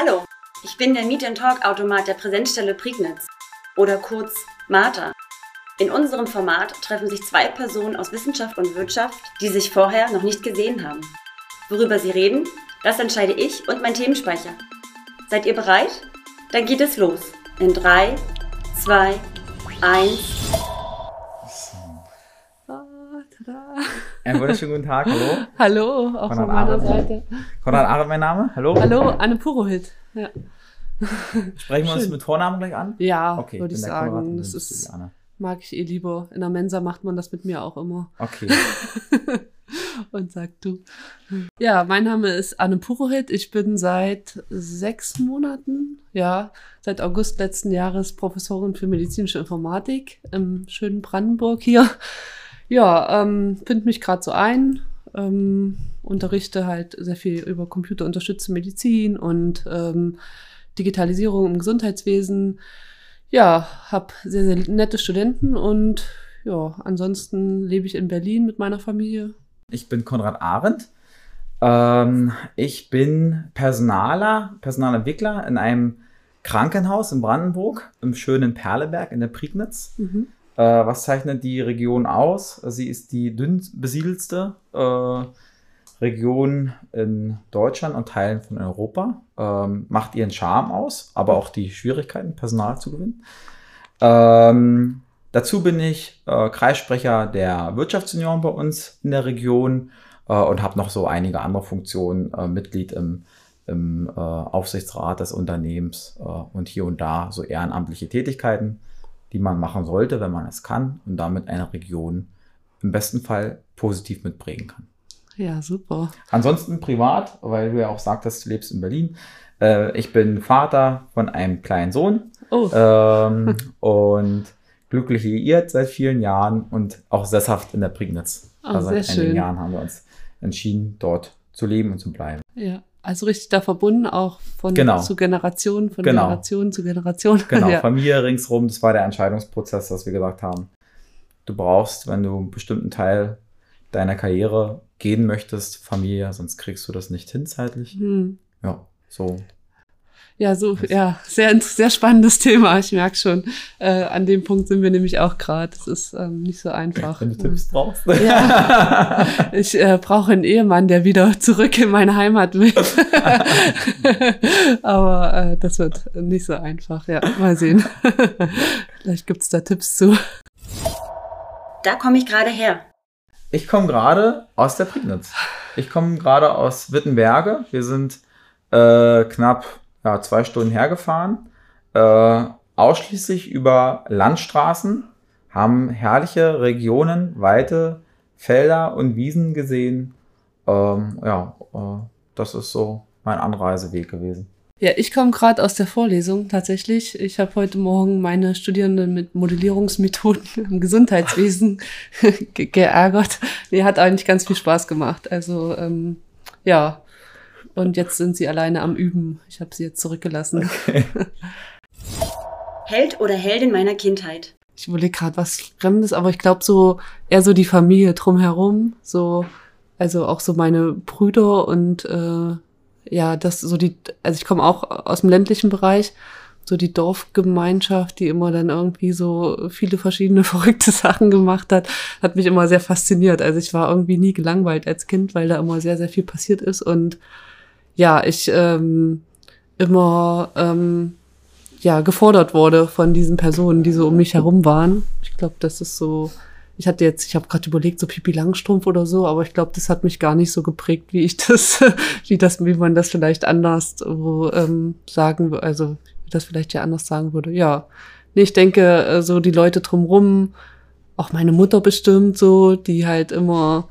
Hallo, ich bin der Meet and Talk Automat der Präsenzstelle Prignitz oder kurz Martha. In unserem Format treffen sich zwei Personen aus Wissenschaft und Wirtschaft, die sich vorher noch nicht gesehen haben. Worüber sie reden, das entscheide ich und mein Themenspeicher. Seid ihr bereit? Dann geht es los. In 3, 2, 1. Einen wunderschönen guten Tag, hallo. Hallo, auch von meiner Arendt. Seite. Konrad Arendt, mein Name, hallo. Hallo, Anne Purohit. Ja, Sprechen wir uns Schön. mit Vornamen gleich an? ja Okay, würde ich Konrad sagen. und Das ist, mag ich eh lieber. In der Mensa macht man das mit mir auch immer. Okay, Und sagt du. Ja, mein Name ist Anne Purohit. Ich bin seit sechs Monaten, ja, seit August letzten Jahres Professorin für medizinische Informatik im schönen Brandenburg hier. Ja, ähm, finde mich gerade so ein, ähm, unterrichte halt sehr viel über computerunterstützte Medizin und ähm, Digitalisierung im Gesundheitswesen. Ja, habe sehr, sehr nette Studenten und ja, ansonsten lebe ich in Berlin mit meiner Familie. ich bin Konrad Arendt. Ähm, ich bin Personaler, Personalentwickler in einem Krankenhaus in Brandenburg, im schönen Perleberg in der Prignitz. Mhm. Äh, was zeichnet die Region aus? Sie ist die dünn besiedelste äh, Region in Deutschland und Teilen von Europa. Ähm, macht ihren Charme aus, aber auch die Schwierigkeiten, Personal zu gewinnen. Ähm, dazu bin ich äh, Kreissprecher der Wirtschaftsunion bei uns in der Region äh, und habe noch so einige andere Funktionen, äh, Mitglied im, im äh, Aufsichtsrat des Unternehmens äh, und hier und da so ehrenamtliche Tätigkeiten die man machen sollte, wenn man es kann und damit eine Region im besten Fall positiv mitprägen kann. Ja, super. Ansonsten privat, weil du ja auch sagtest, du lebst in Berlin. Äh, ich bin Vater von einem kleinen Sohn Oh, ähm, und glücklich liiert seit vielen Jahren und auch sesshaft in der Prignitz. Oh, also seit einigen schön. Jahren haben wir uns entschieden, dort zu leben und zu bleiben. ja. Also richtig da verbunden, auch von Genau. zu Generation, von Genau. Generation zu Generation. Genau, ja. Familie ringsrum, das war der Entscheidungsprozess, dass wir gesagt haben, du brauchst, wenn du einen bestimmten Teil deiner Karriere gehen möchtest, Familie, sonst kriegst du das nicht hin zeitlich. Hm. Ja, so. Ja, so, ja, sehr, sehr spannendes Thema. Ich merke schon. Äh, an dem Punkt sind wir nämlich auch gerade. Es ist ähm, nicht so einfach. Wenn du Tipps brauchst. Ja. Ich äh, brauche einen Ehemann, der wieder zurück in meine Heimat will. Aber äh, das wird nicht so einfach. Ja, mal sehen. Vielleicht gibt's da Tipps zu. Da komme ich gerade her. Ich komme gerade aus der Prignitz. Ich komme gerade aus Wittenberge. Wir sind äh, knapp ja, zwei Stunden hergefahren. Äh, ausschließlich über Landstraßen, haben herrliche Regionen, weite Felder und Wiesen gesehen. Ähm, ja, äh, das ist so mein Anreiseweg gewesen. Ja, ich komme gerade aus der Vorlesung tatsächlich. Ich habe heute Morgen meine Studierenden mit Modellierungsmethoden im Gesundheitswesen ge geärgert. Nee, hat eigentlich ganz viel Spaß gemacht. Also ähm, ja, und jetzt sind sie alleine am Üben. Ich habe sie jetzt zurückgelassen. Held oder Heldin meiner Kindheit. Ich überlege gerade was Fremdes, aber ich glaube so eher so die Familie drumherum. So, also auch so meine Brüder und äh, ja, das so die, also ich komme auch aus dem ländlichen Bereich, so die Dorfgemeinschaft, die immer dann irgendwie so viele verschiedene verrückte Sachen gemacht hat, hat mich immer sehr fasziniert. Also ich war irgendwie nie gelangweilt als Kind, weil da immer sehr, sehr viel passiert ist und ja, ich ähm, immer ähm, ja gefordert wurde von diesen Personen, die so um mich herum waren. Ich glaube, das ist so. Ich hatte jetzt, ich habe gerade überlegt, so Pipi Langstrumpf oder so, aber ich glaube, das hat mich gar nicht so geprägt, wie ich das, wie das, wie man das vielleicht anders wo, ähm, sagen, also wie das vielleicht ja anders sagen würde. Ja, nee, ich denke, äh, so die Leute drumrum, auch meine Mutter bestimmt so, die halt immer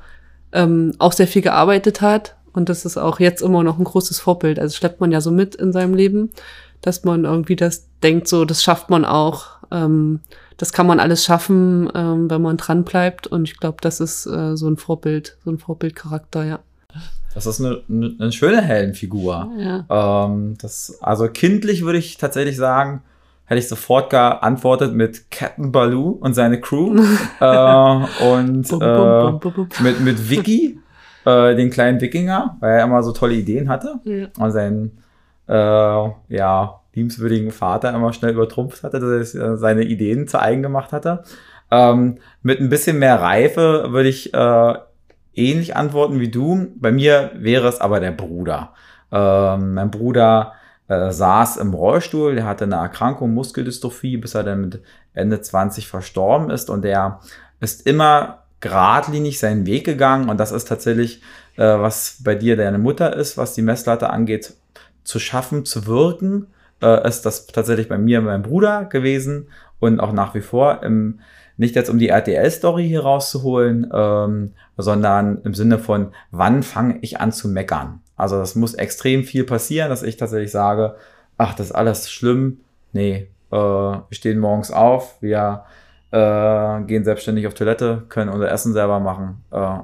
ähm, auch sehr viel gearbeitet hat und das ist auch jetzt immer noch ein großes Vorbild. Also schleppt man ja so mit in seinem Leben dass man irgendwie das denkt, so, das schafft man auch. Ähm, das kann man alles schaffen, ähm, wenn man dran bleibt. Und ich glaube, das ist äh, so ein Vorbild, so ein Vorbildcharakter, ja. Das ist eine, eine, eine schöne Heldenfigur. Ja. Ähm, das, also kindlich würde ich tatsächlich sagen, hätte ich sofort geantwortet mit Captain Baloo und seine Crew äh, und äh, mit, mit Vicky, äh, den kleinen Wikinger, weil er immer so tolle Ideen hatte Ja. und sein äh, ja, liebenswürdigen Vater immer schnell übertrumpft hatte, dass er äh, seine Ideen zu eigen gemacht hatte. Ähm, mit ein bisschen mehr Reife würde ich äh, ähnlich antworten wie du. Bei mir wäre es aber der Bruder. Ähm, mein Bruder äh, saß im Rollstuhl, der hatte eine Erkrankung, Muskeldystrophie, bis er dann mit Ende 20 verstorben ist und der ist immer geradlinig seinen Weg gegangen und das ist tatsächlich, äh, was bei dir deine Mutter ist, was die Messlatte angeht, zu schaffen, zu wirken, äh, ist das tatsächlich bei mir mein Bruder gewesen und auch nach wie vor im, nicht jetzt um die RTL-Story hier rauszuholen, ähm, sondern im Sinne von, wann fange ich an zu meckern? Also das muss extrem viel passieren, dass ich tatsächlich sage, ach, das ist alles schlimm. Nee, äh, wir stehen morgens auf, wir äh, gehen selbstständig auf Toilette, können unser Essen selber machen. Äh,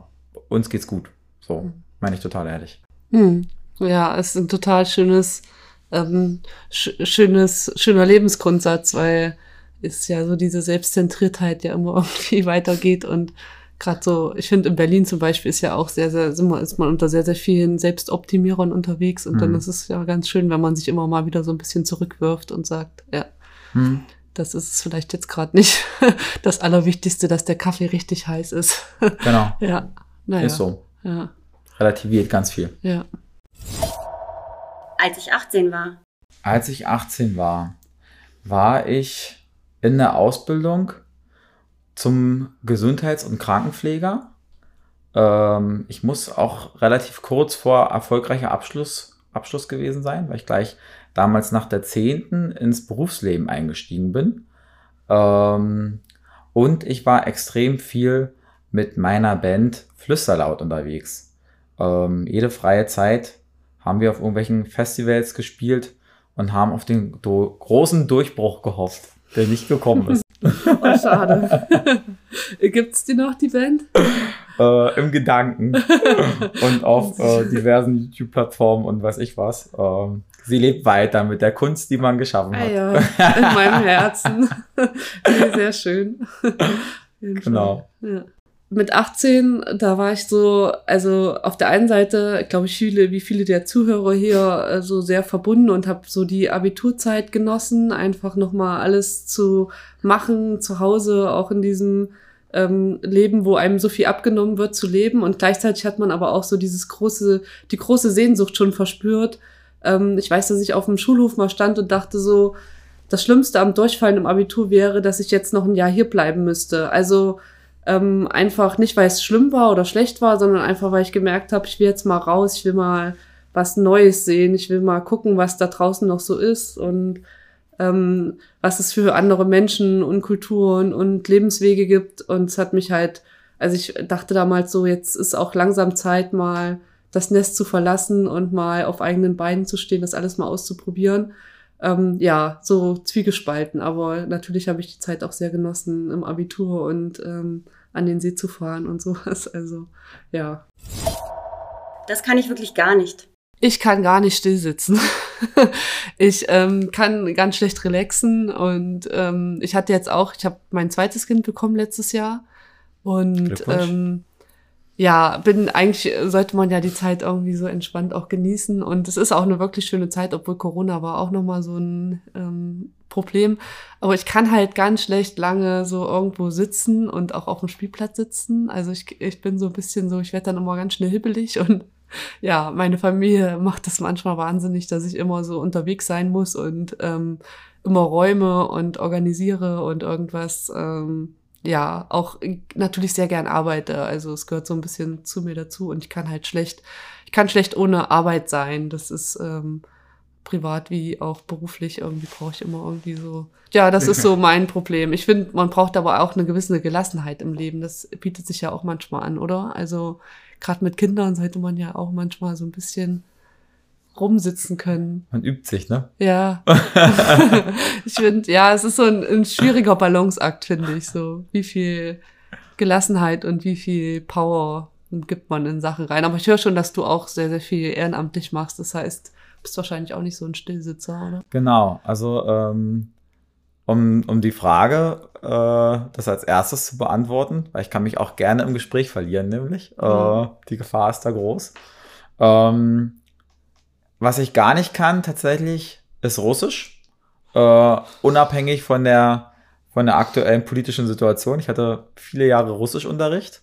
uns geht's gut. So, meine ich total ehrlich. Hm. Ja, es ist ein total schönes, ähm, sch schönes, schöner Lebensgrundsatz, weil ist ja so diese Selbstzentriertheit ja immer irgendwie weitergeht und gerade so, ich finde in Berlin zum Beispiel ist ja auch sehr, sehr, ist man unter sehr, sehr vielen Selbstoptimierern unterwegs und mhm. dann ist es ja ganz schön, wenn man sich immer mal wieder so ein bisschen zurückwirft und sagt, ja, mhm. Das ist vielleicht jetzt gerade nicht das Allerwichtigste, dass der Kaffee richtig heiß ist. Genau. ja, naja. Ist so. Ja. Relativiert ganz viel. Ja. Als ich 18 war. Als ich 18 war, war ich in der Ausbildung zum Gesundheits- und Krankenpfleger. Ähm, ich muss auch relativ kurz vor erfolgreicher Abschluss, Abschluss gewesen sein, weil ich gleich damals nach der 10. ins Berufsleben eingestiegen bin. Ähm, und ich war extrem viel mit meiner Band Flüsterlaut unterwegs. Ähm, jede freie Zeit haben wir auf irgendwelchen Festivals gespielt und haben auf den do großen Durchbruch gehofft der nicht gekommen ist. Oh, schade. Gibt's die noch, die Band? Äh, Im Gedanken. und auf äh, diversen YouTube-Plattformen und weiß ich was. Ähm, sie lebt weiter mit der Kunst, die man geschaffen hat. Ah, ja, in meinem Herzen. Sehr schön. Genau. Ja mit 18, da war ich so, also auf der einen Seite, glaube ich, viele, wie viele der Zuhörer hier, äh, so sehr verbunden und habe so die Abiturzeit genossen, einfach nochmal alles zu machen, zu Hause, auch in diesem ähm, Leben, wo einem so viel abgenommen wird, zu leben. Und gleichzeitig hat man aber auch so dieses große, die große Sehnsucht schon verspürt. Ähm, ich weiß, dass ich auf dem Schulhof mal stand und dachte so, das Schlimmste am Durchfallen im Abitur wäre, dass ich jetzt noch ein Jahr hier bleiben müsste. Also ähm, einfach nicht, weil es schlimm war oder schlecht war, sondern einfach, weil ich gemerkt habe, ich will jetzt mal raus, ich will mal was Neues sehen, ich will mal gucken, was da draußen noch so ist und ähm, was es für andere Menschen und Kulturen und Lebenswege gibt. Und es hat mich halt, also ich dachte damals so, jetzt ist auch langsam Zeit, mal das Nest zu verlassen und mal auf eigenen Beinen zu stehen, das alles mal auszuprobieren. Ähm, ja, so zwiegespalten. Aber natürlich habe ich die Zeit auch sehr genossen im Abitur und ähm, an den See zu fahren und sowas. Also, ja. Das kann ich wirklich gar nicht. Ich kann gar nicht still sitzen. ich ähm, kann ganz schlecht relaxen und ähm, ich hatte jetzt auch, ich habe mein zweites Kind bekommen letztes Jahr und ähm, ja, bin eigentlich, sollte man ja die Zeit irgendwie so entspannt auch genießen. Und es ist auch eine wirklich schöne Zeit, obwohl Corona war auch nochmal so ein ähm, Problem. Aber ich kann halt ganz schlecht lange so irgendwo sitzen und auch auf dem Spielplatz sitzen. Also ich, ich bin so ein bisschen so, ich werde dann immer ganz schnell hibbelig und ja, meine Familie macht das manchmal wahnsinnig, dass ich immer so unterwegs sein muss und ähm, immer räume und organisiere und irgendwas. Ähm, ja auch natürlich sehr gern arbeite. Also es gehört so ein bisschen zu mir dazu und ich kann halt schlecht, ich kann schlecht ohne Arbeit sein. Das ist ähm, privat wie auch beruflich irgendwie brauche ich immer irgendwie so. Ja, das ist so mein Problem. Ich finde, man braucht aber auch eine gewisse Gelassenheit im Leben. Das bietet sich ja auch manchmal an, oder? Also gerade mit Kindern sollte man ja auch manchmal so ein bisschen rumsitzen können. Man übt sich, ne? Ja. ich finde, ja, es ist so ein, ein schwieriger Balanceakt, finde ich so. Wie viel Gelassenheit und wie viel Power gibt man in Sachen rein. Aber ich höre schon, dass du auch sehr, sehr viel ehrenamtlich machst. Das heißt, bist wahrscheinlich auch nicht so ein Stillsitzer, oder? Genau. Also, ähm, um, um die Frage, äh, das als erstes zu beantworten, weil ich kann mich auch gerne im Gespräch verlieren, nämlich. Mhm. Äh, die Gefahr ist da groß. Ähm, was ich gar nicht kann tatsächlich, ist Russisch. Äh, unabhängig von der, von der aktuellen politischen Situation. Ich hatte viele Jahre Russischunterricht,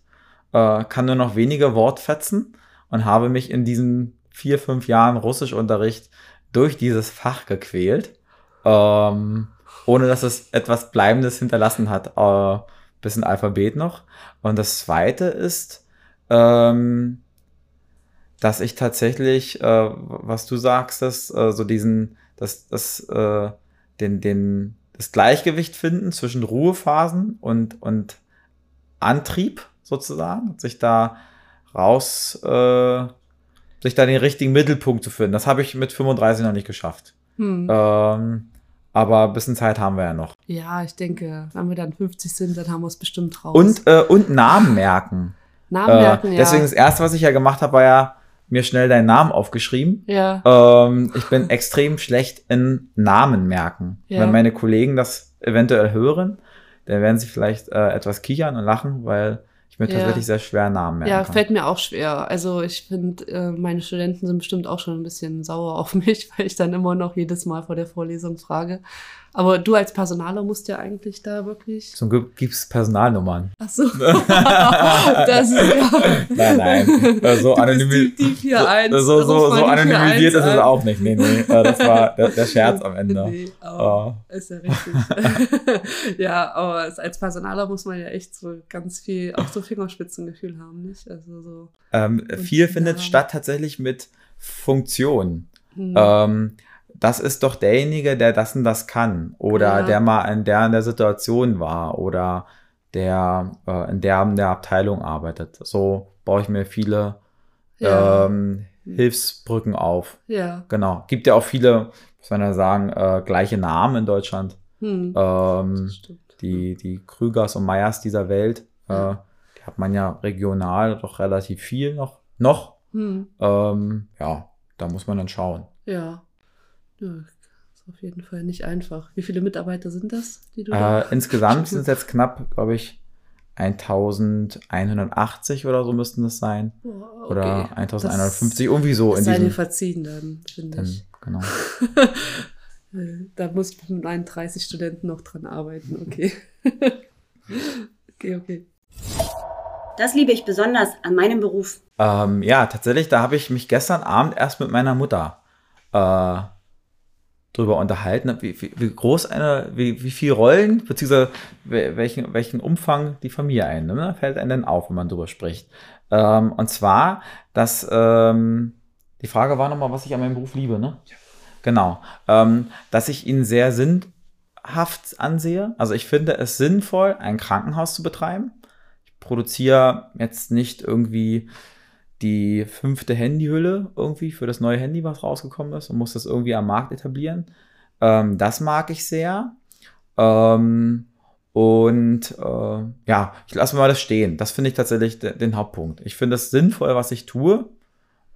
äh, kann nur noch wenige Wortfetzen und habe mich in diesen vier, fünf Jahren Russischunterricht durch dieses Fach gequält, ähm, ohne dass es etwas Bleibendes hinterlassen hat, äh, bisschen Alphabet noch. Und das zweite ist, ähm, dass ich tatsächlich, äh, was du sagst, dass, äh, so diesen, das, das, äh, den, den, das Gleichgewicht finden zwischen Ruhephasen und, und Antrieb sozusagen, sich da raus, äh, sich da den richtigen Mittelpunkt zu finden. Das habe ich mit 35 noch nicht geschafft. Hm. Ähm, aber ein bisschen Zeit haben wir ja noch. Ja, ich denke, wenn wir dann 50 sind, dann haben wir es bestimmt raus. Und, äh, und Namen merken. Namen merken, äh, ja. Deswegen das erste, was ich ja gemacht habe, war ja mir schnell deinen Namen aufgeschrieben. Ja. Ähm, ich bin extrem schlecht in Namen merken. Ja. Wenn meine Kollegen das eventuell hören, dann werden sie vielleicht äh, etwas kichern und lachen, weil mir Ja. tatsächlich sehr schwer Namen merken Ja, kann. fällt mir auch schwer. Also ich finde, äh, meine Studenten sind bestimmt auch schon ein bisschen sauer auf mich, weil ich dann immer noch jedes Mal vor der Vorlesung frage. Aber du als Personaler musst ja eigentlich da wirklich. Zum Glück gibt's Personalnummern. Ach so. das ist ja. Nein, nein. So, anonymi die, die 4-1. so, so, so die anonymisiert 4-1 ist es auch nicht. Nee, nee. Das war der, der Scherz am Ende. Nee, aber Oh. ist ja richtig. ja, aber es- als Personaler muss man ja echt so ganz viel, auch so Fingerspitzengefühl haben, nicht? Also so. Ähm, viel findet statt tatsächlich mit Funktion. Hm. Ähm, das ist doch derjenige, der das und das kann. Oder Ja. der mal in der in der Situation war. Oder der äh, in der in der Abteilung arbeitet. So baue ich mir viele ja. ähm, Hilfsbrücken auf. ja. Genau. Gibt ja auch viele, muss man ja sagen, äh, gleiche Namen in Deutschland. Hm. Ähm, die, die Krügers und Meyers dieser Welt, äh, Ja. die hat man ja regional doch relativ viel noch. noch. Hm. Ähm, ja, da muss man dann schauen. Ja. Ja. Ist auf jeden Fall nicht einfach. Wie viele Mitarbeiter sind das, die du da? Äh, insgesamt sind es jetzt knapp, glaube ich, 1180 oder so müssten es sein. Oder okay. 1150, irgendwie so Das in sei dir verziehen dann, finde ich. genau. Da muss ich mit meinen 30 Studenten noch dran arbeiten, okay. okay, okay. Das liebe ich besonders an meinem Beruf. Ähm, ja, tatsächlich, da habe ich mich gestern Abend erst mit meiner Mutter äh, drüber unterhalten, wie, wie, wie groß eine, wie, wie viel Rollen, beziehungsweise wel- welchen, welchen Umfang die Familie einnimmt. Ne? Fällt einem dann auf, wenn man drüber spricht. Ähm, und zwar, dass ähm, die Frage war nochmal, was ich an meinem Beruf liebe, ne? Genau. Ähm, dass ich ihn sehr sinnhaft ansehe. Also ich finde es sinnvoll, ein Krankenhaus zu betreiben. Ich produziere jetzt nicht irgendwie die fünfte Handyhülle irgendwie für das neue Handy, was rausgekommen ist und muss das irgendwie am Markt etablieren. Ähm, das mag ich sehr. Ähm, und äh, ja, ich lasse mal das stehen. Das finde ich tatsächlich de den Hauptpunkt. Ich finde es sinnvoll, was ich tue.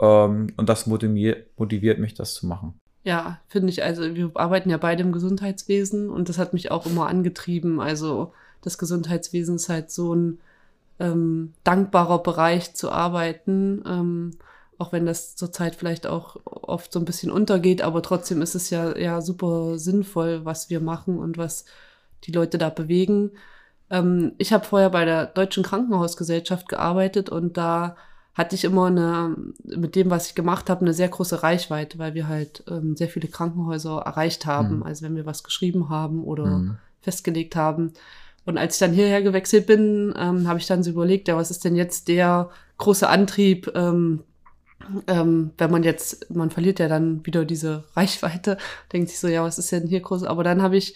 Ähm, und das motiviert, motiviert mich, das zu machen. Ja, finde ich, also wir arbeiten ja beide im Gesundheitswesen und das hat mich auch immer angetrieben. Also das Gesundheitswesen ist halt so ein ähm, dankbarer Bereich zu arbeiten, ähm, auch wenn das zurzeit vielleicht auch oft so ein bisschen untergeht, aber trotzdem ist es ja, ja super sinnvoll, was wir machen und was die Leute da bewegen. Ähm, ich habe vorher bei der Deutschen Krankenhausgesellschaft gearbeitet und da hatte ich immer eine, mit dem, was ich gemacht habe, eine sehr große Reichweite, weil wir halt ähm, sehr viele Krankenhäuser erreicht haben. Mhm. Also wenn wir was geschrieben haben oder Mhm. festgelegt haben. Und als ich dann hierher gewechselt bin, ähm, habe ich dann so überlegt, ja, was ist denn jetzt der große Antrieb, ähm, ähm, wenn man jetzt, man verliert ja dann wieder diese Reichweite, denkt sich so, ja, was ist denn hier groß? Aber dann habe ich,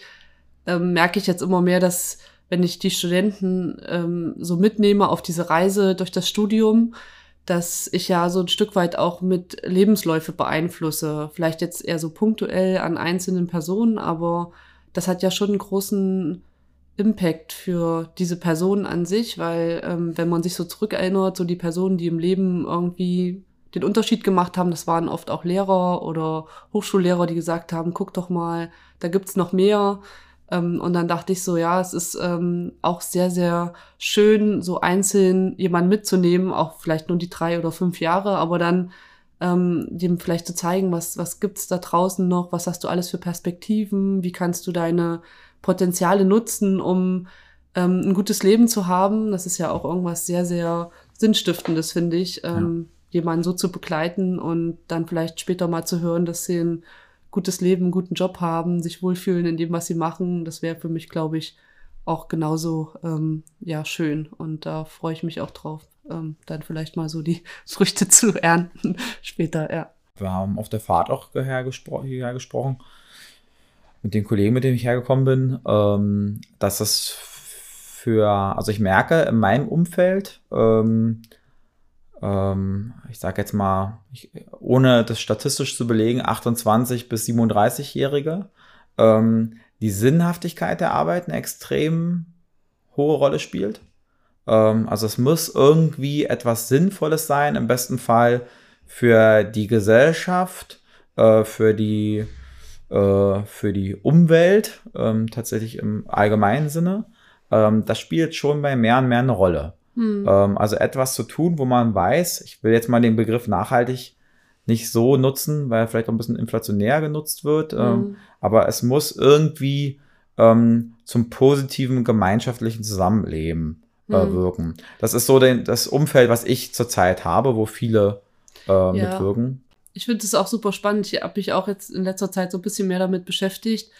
ähm, merke ich jetzt immer mehr, dass wenn ich die Studenten ähm, so mitnehme auf diese Reise durch das Studium, dass ich ja so ein Stück weit auch mit Lebensläufe beeinflusse. Vielleicht jetzt eher so punktuell an einzelnen Personen, aber das hat ja schon einen großen Impact für diese Person an sich, weil ähm, wenn man sich so zurückerinnert, so die Personen, die im Leben irgendwie den Unterschied gemacht haben, das waren oft auch Lehrer oder Hochschullehrer, die gesagt haben, guck doch mal, da gibt's noch mehr. Ähm, und dann dachte ich so, ja, es ist ähm, auch sehr, sehr schön, so einzeln jemanden mitzunehmen, auch vielleicht nur die drei oder fünf Jahre, aber dann ähm, dem vielleicht zu zeigen, was, was gibt's da draußen noch, was hast du alles für Perspektiven, wie kannst du deine Potenziale nutzen, um ähm, ein gutes Leben zu haben. Das ist ja auch irgendwas sehr, sehr Sinnstiftendes, finde ich, ähm, ja. jemanden so zu begleiten und dann vielleicht später mal zu hören, dass sie ein gutes Leben, einen guten Job haben, sich wohlfühlen in dem, was sie machen. Das wäre für mich, glaube ich, auch genauso ähm, ja schön. Und da freue ich mich auch drauf, ähm, dann vielleicht mal so die Früchte zu ernten später, ja. Wir haben auf der Fahrt auch hierher, gespro hierher gesprochen mit den Kollegen, mit denen ich hergekommen bin, ähm, dass es für, also ich merke in meinem Umfeld, ähm, ähm, ich sage jetzt mal, ich, ohne das statistisch zu belegen, 28 bis 37-Jährige, ähm, die Sinnhaftigkeit der Arbeit eine extrem hohe Rolle spielt. Ähm, also es muss irgendwie etwas Sinnvolles sein, im besten Fall für die Gesellschaft, äh, für die äh, für die Umwelt, ähm, tatsächlich im allgemeinen Sinne ähm, das spielt schon bei mehr und mehr eine Rolle. Hm. Ähm, also etwas zu tun, wo man weiß, ich will jetzt mal den Begriff nachhaltig nicht so nutzen, weil er vielleicht auch ein bisschen inflationär genutzt wird, ähm, hm. aber es muss irgendwie ähm, zum positiven gemeinschaftlichen Zusammenleben äh, hm. wirken. Das ist so den, das Umfeld, was ich zurzeit habe, wo viele äh, ja. mitwirken. Ich finde es auch super spannend. Ich habe mich auch jetzt in letzter Zeit so ein bisschen mehr damit beschäftigt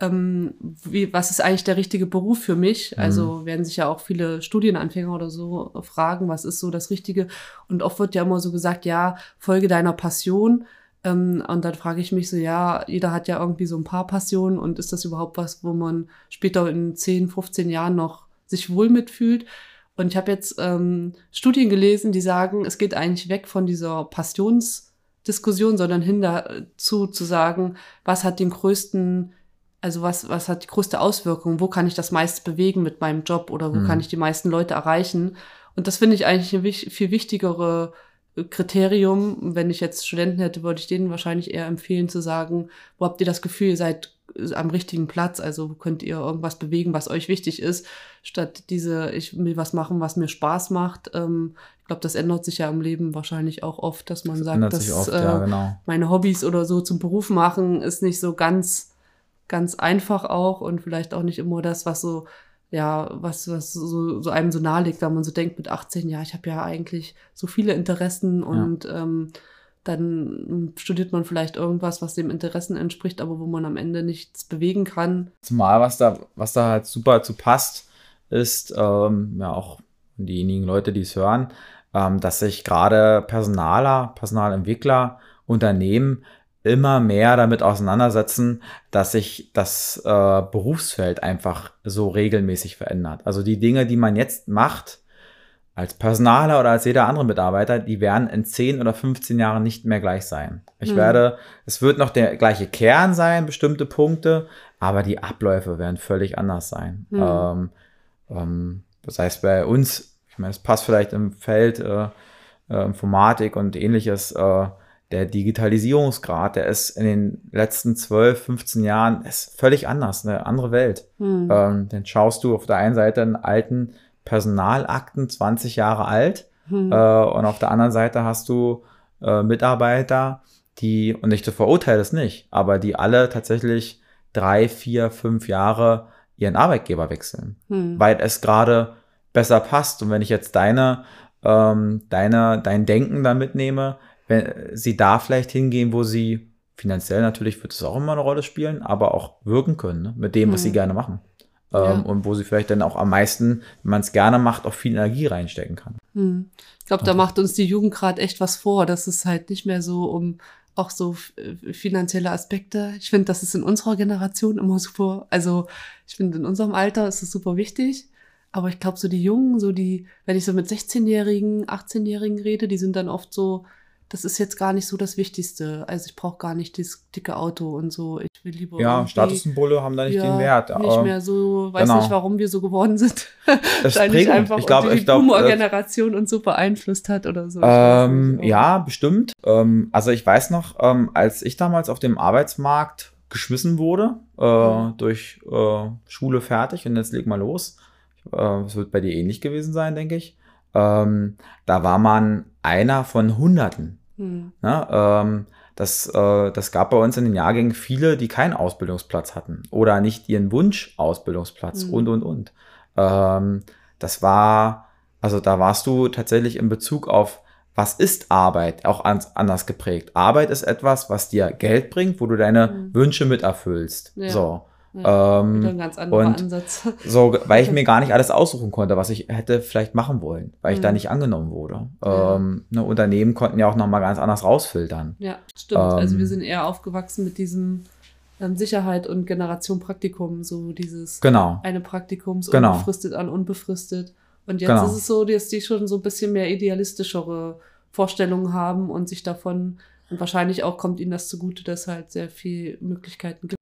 ähm, wie, was ist eigentlich der richtige Beruf für mich? Mhm. Also werden sich ja auch viele Studienanfänger oder so fragen, was ist so das Richtige? Und oft wird ja immer so gesagt, ja, folge deiner Passion. Ähm, und dann frage ich mich so, ja, jeder hat ja irgendwie so ein paar Passionen und ist das überhaupt was, wo man später in 10, 15 Jahren noch sich wohl mitfühlt? Und ich habe jetzt ähm, Studien gelesen, die sagen, es geht eigentlich weg von dieser Passionsdiskussion, sondern hin dazu zu sagen, was hat den größten also was, was hat die größte Auswirkung? Wo kann ich das meiste bewegen mit meinem Job oder wo mhm. kann ich die meisten Leute erreichen? Und das finde ich eigentlich ein viel wichtigere äh, Kriterium. Wenn ich jetzt Studenten hätte, würde ich denen wahrscheinlich eher empfehlen zu sagen, wo habt ihr das Gefühl, ihr seid äh, am richtigen Platz, also könnt ihr irgendwas bewegen, was euch wichtig ist, statt diese, ich will was machen, was mir Spaß macht. Ähm, ich glaube, das ändert sich ja im Leben wahrscheinlich auch oft, dass man sagt, dass oft, äh, ja, genau. meine Hobbys oder so zum Beruf machen ist nicht so ganz ganz einfach auch und vielleicht auch nicht immer das, was so, ja, was, was so, so einem so nahe liegt, weil man so denkt mit 18, ja, ich habe ja eigentlich so viele Interessen und ja. ähm, dann studiert man vielleicht irgendwas, was dem Interessen entspricht, aber wo man am Ende nichts bewegen kann. Zumal was da, was da halt super zu passt, ist ähm, ja auch diejenigen Leute, die es hören, ähm, dass sich gerade Personaler, Personalentwickler, Unternehmen immer mehr damit auseinandersetzen, dass sich das äh, Berufsfeld einfach so regelmäßig verändert. Also die Dinge, die man jetzt macht, als Personaler oder als jeder andere Mitarbeiter, die werden in 10 oder 15 Jahren nicht mehr gleich sein. Ich mhm. werde, es wird noch der gleiche Kern sein, bestimmte Punkte, aber die Abläufe werden völlig anders sein. Mhm. Ähm, ähm, das heißt, bei uns, ich meine, es passt vielleicht im Feld äh, äh, Informatik und ähnliches, äh, der Digitalisierungsgrad, der ist in den letzten 12, 15 Jahren ist völlig anders, eine andere Welt. Hm. Ähm, dann schaust du auf der einen Seite einen alten Personalakten, 20 Jahre alt, hm. äh, und auf der anderen Seite hast du äh, Mitarbeiter, die, und ich verurteile es nicht, aber die alle tatsächlich drei, vier, fünf Jahre ihren Arbeitgeber wechseln, hm. weil es gerade besser passt. Und wenn ich jetzt deine, ähm, deine, dein Denken da mitnehme, wenn sie da vielleicht hingehen, wo sie finanziell natürlich wird es auch immer eine Rolle spielen, aber auch wirken können ne? mit dem, was sie mhm. gerne machen. Ja. Ähm, und wo sie vielleicht dann auch am meisten, wenn man es gerne macht, auch viel Energie reinstecken kann. Hm. Ich glaube, da macht uns die Jugend gerade echt was vor, dass es halt nicht mehr so um auch so äh, finanzielle Aspekte. Ich finde, das ist in unserer Generation immer super. Also ich finde, in unserem Alter ist es super wichtig. Aber ich glaube, so die Jungen, so die, wenn ich so mit 16-Jährigen, 18-Jährigen rede, die sind dann oft so, das ist jetzt gar nicht so das Wichtigste. Also ich brauche gar nicht das dicke Auto und so. Ich will lieber. Ja, Statussymbole haben da nicht ja, den Wert. Nicht mehr so, weiß genau. nicht, warum wir so geworden sind. Das Wahrscheinlich einfach ich glaub, die Boomer-Generation uns so beeinflusst hat oder so. Ähm, ja, bestimmt. Ähm, also ich weiß noch, ähm, als ich damals auf dem Arbeitsmarkt geschmissen wurde, äh, mhm. durch äh, Schule fertig und jetzt leg mal los. Es äh, wird bei dir ähnlich gewesen sein, denke ich. Ähm, da war man einer von Hunderten Hm. Ja, ähm, das, äh, das gab bei uns in den Jahrgängen viele, die keinen Ausbildungsplatz hatten oder nicht ihren Wunsch-Ausbildungsplatz Mhm. und, und, und. Ähm, das war, also da warst du tatsächlich in Bezug auf, was ist Arbeit, auch ans, anders geprägt. Arbeit ist etwas, was dir Geld bringt, wo du deine Mhm. Wünsche mit erfüllst. Ja. So. Ja, Ähm, Wieder ein ganz anderer und- Ansatz. so, weil ich mir gar nicht alles aussuchen konnte, was ich hätte vielleicht machen wollen, weil ich da Mhm. nicht angenommen wurde. Ja. Ähm, ne, Unternehmen konnten ja auch nochmal ganz anders rausfiltern. Ja, stimmt. also Ähm, wir sind eher aufgewachsen mit diesem ähm, Sicherheit und Generation Praktikum, so dieses Genau. eine Praktikums Genau. unbefristet an unbefristet. Und jetzt Genau. ist es so, dass die schon so ein bisschen mehr idealistischere Vorstellungen haben und sich davon und wahrscheinlich auch kommt ihnen das zugute, dass halt sehr viel Möglichkeiten gibt.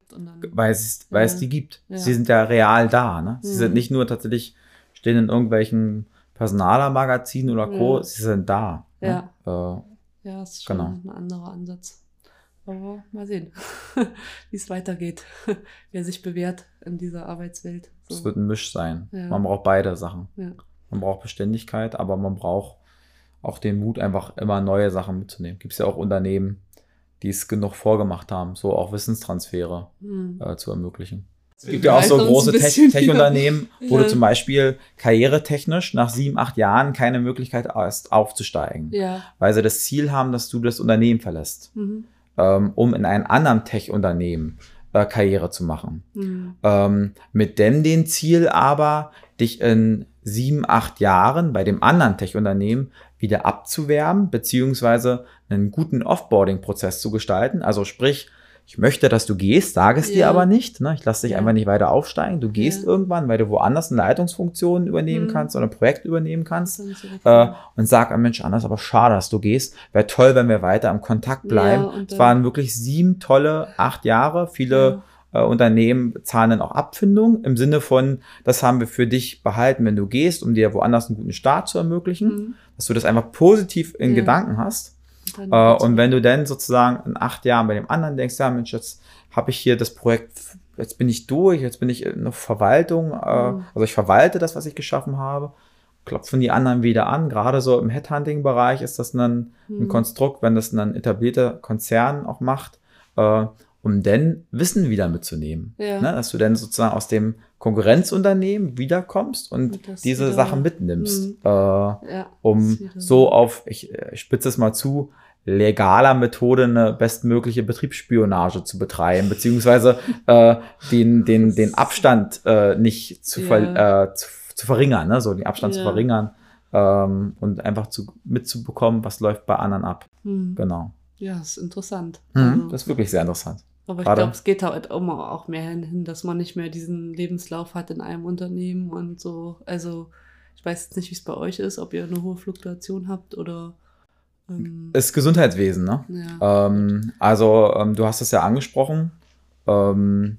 Weil es, weil es die gibt. Ja. Sie sind ja real da. Ne? Sie Mhm. sind nicht nur tatsächlich, stehen in irgendwelchen Personalermagazinen oder Co. Ja. Sie sind da. Ja. Ne? ja, ist schon Genau. ein anderer Ansatz. Aber mal sehen, wie es weitergeht, wer sich bewährt in dieser Arbeitswelt. Äh, es wird ein Misch sein. Ja. Man braucht beide Sachen. Man braucht Beständigkeit, aber man braucht auch den Mut, einfach immer neue Sachen mitzunehmen. Gibt es ja auch Unternehmen, die es genug vorgemacht haben, so auch Wissenstransfere Hm. äh, zu ermöglichen. Es gibt ja auch so große bisschen Tech- Tech-Unternehmen, wo Ja. du zum Beispiel karrieretechnisch nach sieben, acht Jahren keine Möglichkeit hast, aufzusteigen, Ja. weil sie das Ziel haben, dass du das Unternehmen verlässt, Mhm. ähm, um in einem anderen Tech-Unternehmen äh, Karriere zu machen. Mhm. Ähm, mit dem den Ziel aber, dich in sieben, acht Jahren bei dem anderen Tech-Unternehmen wieder abzuwerben, beziehungsweise einen guten Offboarding-Prozess zu gestalten. Also sprich, ich möchte, dass du gehst, sage es dir Ja. aber nicht. Ne? Ich lasse dich Ja. einfach nicht weiter aufsteigen. Du gehst Ja. irgendwann, weil du woanders eine Leitungsfunktion übernehmen Mhm. kannst oder ein Projekt übernehmen kannst. Äh, und sag, ah, Mensch, ist aber schade, dass du gehst. Wäre toll, wenn wir weiter im Kontakt bleiben. Es waren wirklich sieben tolle, acht Jahre. Viele äh, Unternehmen zahlen dann auch Abfindung im Sinne von, das haben wir für dich behalten, wenn du gehst, um dir woanders einen guten Start zu ermöglichen, Mhm. dass du das einfach positiv in Ja. Gedanken hast. Und, Äh, und wenn du dann sozusagen in acht Jahren bei dem anderen denkst, ja Mensch, jetzt habe ich hier das Projekt, jetzt bin ich durch, jetzt bin ich in der Verwaltung, äh, Mhm. also ich verwalte das, was ich geschaffen habe, klopfen die anderen wieder an. Gerade so im Headhunting-Bereich ist das dann ein Mhm. Konstrukt, wenn das ein etablierter Konzern auch macht, äh, um dann Wissen wieder mitzunehmen. Ja. Ne? Dass du dann sozusagen aus dem Konkurrenzunternehmen wiederkommst und Und diese wieder- Sachen mitnimmst. Mhm. Äh, ja, um so auf, ich, ich spitze es mal zu, legaler Methode eine bestmögliche Betriebsspionage zu betreiben, beziehungsweise äh, den, den, den Abstand äh, nicht zu, ver, äh, zu, zu verringern, ne? so den Abstand zu Ja. verringern ähm, und einfach zu, mitzubekommen, was läuft bei anderen ab. Mhm. Genau. Ja, ist interessant. Mhm. Also, Das ist wirklich sehr interessant. Aber ich glaube, es geht halt immer auch mehr hin, dass man nicht mehr diesen Lebenslauf hat in einem Unternehmen und so. Also, ich weiß jetzt nicht, wie es bei euch ist, ob ihr eine hohe Fluktuation habt oder. Ähm, Ist Gesundheitswesen, ne? ja. Ähm, also, ähm, du hast es ja angesprochen. Ähm,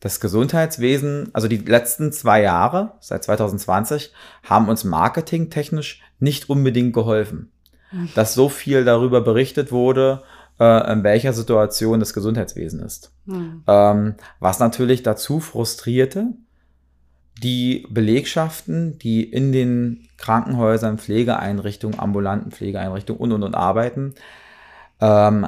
das Gesundheitswesen, also die letzten zwei Jahre, seit 2020, haben uns marketingtechnisch nicht unbedingt geholfen. Mhm. Dass so viel darüber berichtet wurde, äh, in welcher Situation das Gesundheitswesen ist. Hm. Ähm, was natürlich dazu frustrierte, die Belegschaften, die in den Krankenhäusern, Pflegeeinrichtungen, ambulanten Pflegeeinrichtungen und und und arbeiten, ähm,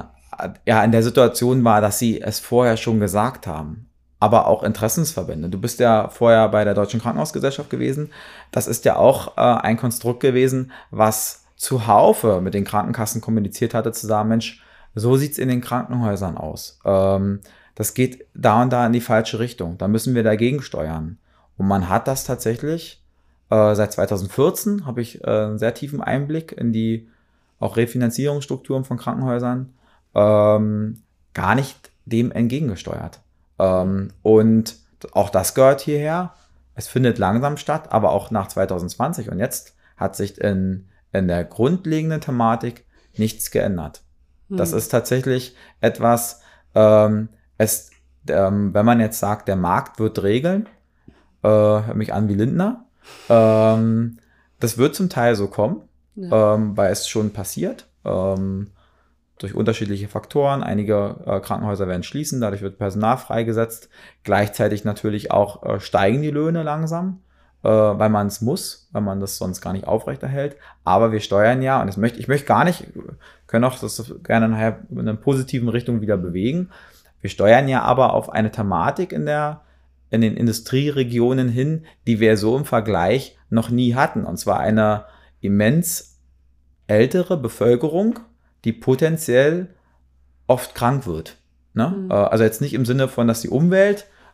ja, in der Situation war, dass sie es vorher schon gesagt haben. Aber auch Interessensverbände. Du bist ja vorher bei der Deutschen Krankenhausgesellschaft gewesen. Das ist ja auch äh, ein Konstrukt gewesen, was zuhaufe mit den Krankenkassen kommuniziert hatte, zu sagen, Mensch, so sieht's in den Krankenhäusern aus. Ähm, das geht da und da in die falsche Richtung. Da müssen wir dagegen steuern. Und man hat das tatsächlich äh, seit 2014 habe ich äh, einen sehr tiefen Einblick in die auch Refinanzierungsstrukturen von Krankenhäusern ähm, gar nicht dem entgegengesteuert. Ähm, und auch das gehört hierher. Es findet langsam statt, aber auch nach 2020 und jetzt hat sich in, in der grundlegenden Thematik nichts geändert. Das Hm. ist tatsächlich etwas, ähm, es, ähm, wenn man jetzt sagt, der Markt wird regeln, äh, hört mich an wie Lindner, ähm, das wird zum Teil so kommen, Ja. ähm, weil es schon passiert. Ähm, durch unterschiedliche Faktoren. Einige äh, Krankenhäuser werden schließen, dadurch wird Personal freigesetzt. Gleichzeitig natürlich auch äh, steigen die Löhne langsam. Äh, weil man es muss, weil man das sonst gar nicht aufrechterhält. Aber wir steuern ja, und das möchte, ich möchte gar nicht, können auch das gerne nachher in einer positiven Richtung wieder bewegen. Wir steuern ja aber auf eine Thematik in der, in den Industrieregionen hin, die wir so im Vergleich noch nie hatten. Und zwar eine immens ältere Bevölkerung, die potenziell oft krank wird. Ne? Mhm. Äh, also jetzt nicht im Sinne von, dass die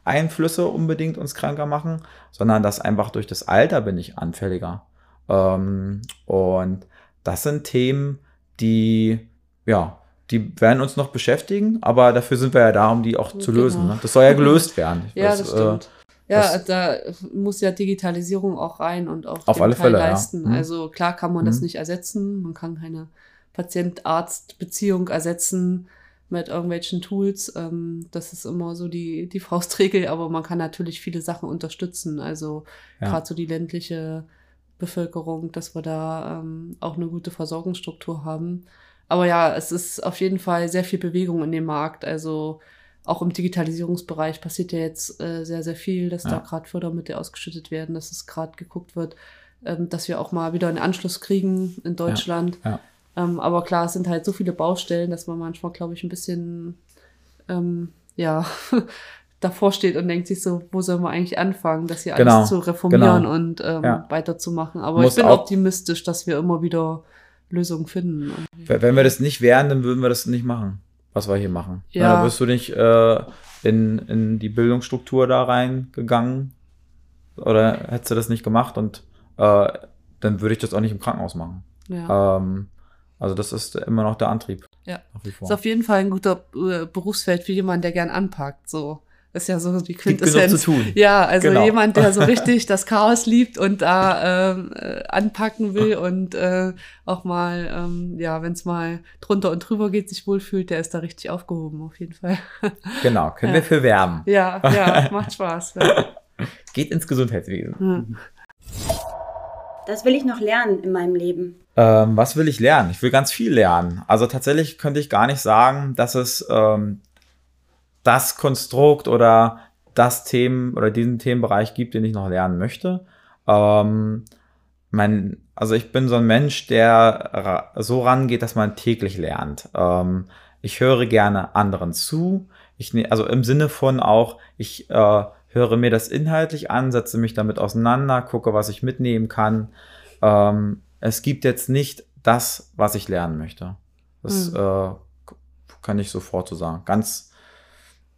Umwelteinflüsse unbedingt uns kranker machen, sondern dass einfach durch das Alter bin ich anfälliger. Ähm, und das sind Themen, die, ja, die werden uns noch beschäftigen, aber dafür sind wir ja da, um die auch zu genau. lösen. Ne? Das soll ja gelöst werden. ja, weiß, das äh, stimmt. Äh, ja, da muss ja Digitalisierung auch rein und auch auf alle Teil Fälle leisten. Ja. Mhm. Also klar kann man mhm. das nicht ersetzen. Man kann keine Patient-Arzt-Beziehung ersetzen mit irgendwelchen Tools. Ähm, das ist immer so die, die Faustregel, aber man kann natürlich viele Sachen unterstützen. Also ja. gerade so die ländliche Bevölkerung, dass wir da ähm, auch eine gute Versorgungsstruktur haben. Aber ja, es ist auf jeden Fall sehr viel Bewegung in dem Markt. Also auch im Digitalisierungsbereich passiert ja jetzt äh, sehr, sehr viel, dass ja. da gerade Fördermittel ausgeschüttet werden, dass es gerade geguckt wird, ähm, dass wir auch mal wieder einen Anschluss kriegen in Deutschland. Ja. Ja. Ähm, aber klar, es sind halt so viele Baustellen, dass man manchmal, glaube ich, ein bisschen ähm, ja davor steht und denkt sich so, wo soll man eigentlich anfangen, das hier genau. alles zu reformieren genau. und ähm, weiterzumachen. Aber Muss ich bin optimistisch, dass wir immer wieder Lösungen finden. Wenn wir das nicht wären, dann würden wir das nicht machen, was wir hier machen. Ja. Dann wirst du nicht äh, in, in die Bildungsstruktur da reingegangen oder hättest du das nicht gemacht und äh, dann würde ich das auch nicht im Krankenhaus machen. Ja. Ähm, also das ist immer noch der Antrieb. Ja. Ist auf jeden Fall ein guter äh, Berufsfeld für jemanden, der gern anpackt. So ist ja so die Quintessenz. Gibt zu tun. Ja, also genau. jemand, der so richtig das Chaos liebt und da ähm, äh, anpacken will und äh, auch mal, ähm, ja, wenn es mal drunter und drüber geht, sich wohlfühlt, der ist da richtig aufgehoben, auf jeden Fall. Genau, können ja. wir für werben. Ja, ja, macht Spaß. Ja. Geht ins Gesundheitswesen. Hm. Das will ich noch lernen in meinem Leben. Ähm, was will ich lernen? Ich will ganz viel lernen. Also tatsächlich könnte ich gar nicht sagen, dass es ähm, das Konstrukt oder das Themen oder diesen Themenbereich gibt, den ich noch lernen möchte. Ähm, mein, also ich bin so ein Mensch, der so rangeht, dass man täglich lernt. Ähm, ich höre gerne anderen zu. Ich, ne, also im Sinne von auch, ich äh, höre mir das inhaltlich an, setze mich damit auseinander, gucke, was ich mitnehmen kann. Ähm, es gibt jetzt nicht das, was ich lernen möchte. Das mhm. äh, kann ich sofort so sagen. Ganz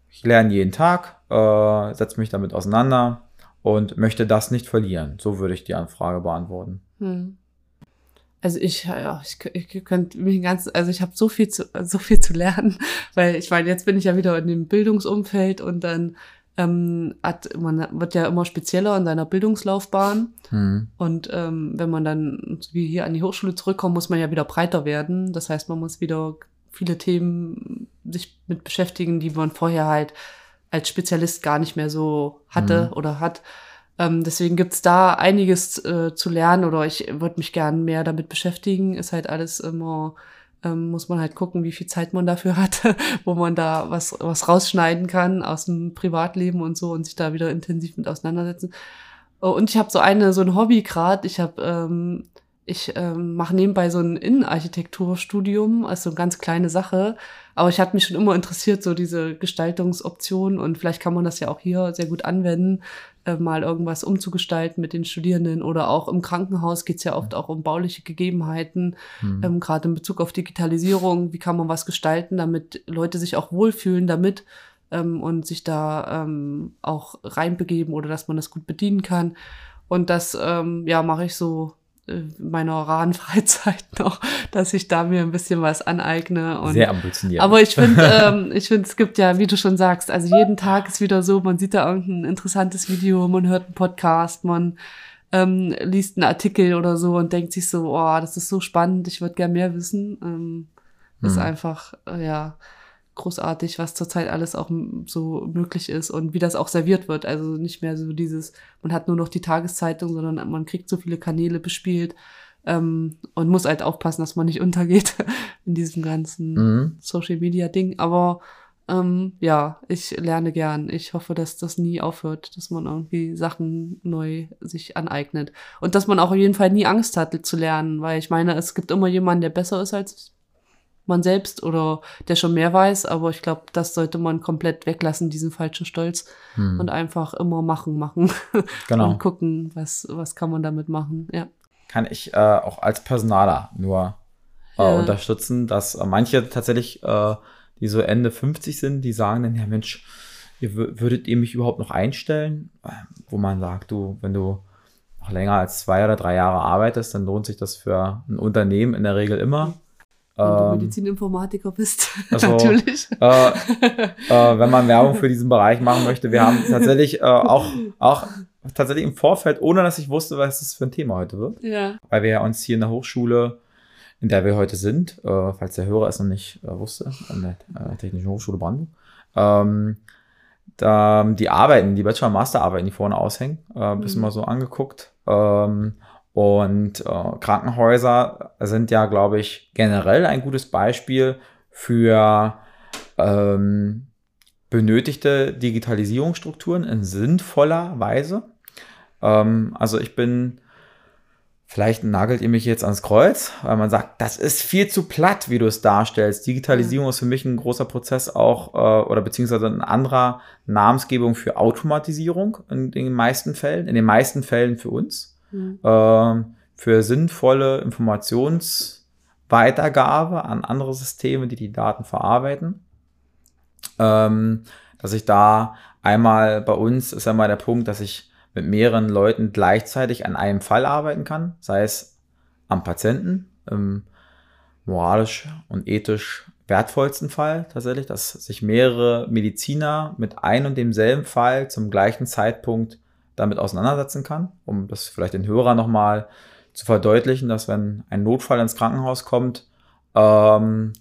ich lerne jeden Tag, äh, setze mich damit auseinander und möchte das nicht verlieren. So würde ich die Anfrage beantworten. Hm. Also ich, ja, ich, ich könnte mich ganz, also ich habe so viel zu, so viel zu lernen, weil ich meine, jetzt bin ich ja wieder in dem Bildungsumfeld und dann ähm, hat, man wird ja immer spezieller in seiner Bildungslaufbahn. Hm. Und ähm, wenn man dann wie hier an die Hochschule zurückkommt, muss man ja wieder breiter werden. Das heißt, man muss wieder viele Themen sich mit beschäftigen, die man vorher halt als Spezialist gar nicht mehr so hatte mhm. oder hat. Ähm, deswegen gibt's da einiges äh, zu lernen oder ich würde mich gern mehr damit beschäftigen. Ist halt alles immer, ähm, muss man halt gucken, wie viel Zeit man dafür hat, wo man da was, was rausschneiden kann aus dem Privatleben und so und sich da wieder intensiv mit auseinandersetzen. Oh, und ich habe so eine, so ein Hobby gerade. Ich habe ähm, ich ähm, mache nebenbei so ein Innenarchitekturstudium, also eine ganz kleine Sache. Aber ich hatte mich schon immer interessiert, so diese Gestaltungsoptionen und vielleicht kann man das ja auch hier sehr gut anwenden, äh, mal irgendwas umzugestalten mit den Studierenden oder auch im Krankenhaus geht's ja oft auch um bauliche Gegebenheiten, mhm. ähm, gerade in Bezug auf Digitalisierung, wie kann man was gestalten, damit Leute sich auch wohlfühlen damit ähm, und sich da ähm, auch reinbegeben oder dass man das gut bedienen kann. Und das ähm, ja mache ich so meiner raren Freizeit noch, dass ich da mir ein bisschen was aneigne. Und, Sehr ambitioniert. Aber ich finde, ähm, ich finde, es gibt ja, wie du schon sagst, also jeden Tag ist wieder so, man sieht da irgendein interessantes Video, man hört einen Podcast, man ähm, liest einen Artikel oder so und denkt sich so, oh, das ist so spannend, ich würde gern mehr wissen. Ähm, hm. Ist einfach, äh, ja, großartig, was zurzeit alles auch so möglich ist und wie das auch serviert wird. Also nicht mehr so dieses, man hat nur noch die Tageszeitung, sondern man kriegt so viele Kanäle bespielt ähm, und muss halt aufpassen, dass man nicht untergeht in diesem ganzen mhm. Social Media Ding. Aber ähm, ja, ich lerne gern. Ich hoffe, dass das nie aufhört, dass man irgendwie Sachen neu sich aneignet. Und dass man auch auf jeden Fall nie Angst hat zu lernen, weil ich meine, es gibt immer jemanden, der besser ist als man selbst oder der schon mehr weiß, aber ich glaube, das sollte man komplett weglassen, diesen falschen Stolz Hm. und einfach immer machen, machen Genau. und gucken, was, was kann man damit machen, ja. Kann ich äh, auch als Personaler nur äh, Ja. unterstützen, dass äh, manche tatsächlich, äh, die so Ende 50 sind, die sagen dann, ja Mensch, ihr, wür- würdet ihr mich überhaupt noch einstellen? Wo man sagt, du, wenn du noch länger als zwei oder drei Jahre arbeitest, dann lohnt sich das für ein Unternehmen in der Regel immer. Wenn du Ähm, Medizininformatiker bist, also, natürlich. äh, äh, wenn man Werbung für diesen Bereich machen möchte. Wir haben tatsächlich äh, auch, auch tatsächlich im Vorfeld, ohne dass ich wusste, was das für ein Thema heute wird, Ja. weil wir ja uns hier in der Hochschule, in der wir heute sind, äh, falls der Hörer es noch nicht äh, wusste, an der äh, Technischen Hochschule Brandenburg, ähm, da, die Arbeiten, die Bachelor- und Masterarbeiten, die vorne aushängen, ein bisschen Mhm. mal so angeguckt. Ähm, und äh, Krankenhäuser sind ja, glaube ich, generell ein gutes Beispiel für ähm, benötigte Digitalisierungsstrukturen in sinnvoller Weise. Ähm, also ich bin, vielleicht nagelt ihr mich jetzt ans Kreuz, weil man sagt, das ist viel zu platt, wie du es darstellst. Digitalisierung ist für mich ein großer Prozess auch, äh, oder beziehungsweise ein anderer Namensgebung für Automatisierung in den meisten Fällen, in den meisten Fällen für uns Mhm. ähm, für sinnvolle Informationsweitergabe an andere Systeme, die die Daten verarbeiten. Ähm, dass ich da einmal bei uns ist einmal der Punkt, dass ich mit mehreren Leuten gleichzeitig an einem Fall arbeiten kann, sei es am Patienten, im moralisch und ethisch wertvollsten Fall tatsächlich, dass sich mehrere Mediziner mit ein und demselben Fall zum gleichen Zeitpunkt damit auseinandersetzen kann, um das vielleicht den Hörer nochmal zu verdeutlichen, dass wenn ein Notfall ins Krankenhaus kommt, ähm,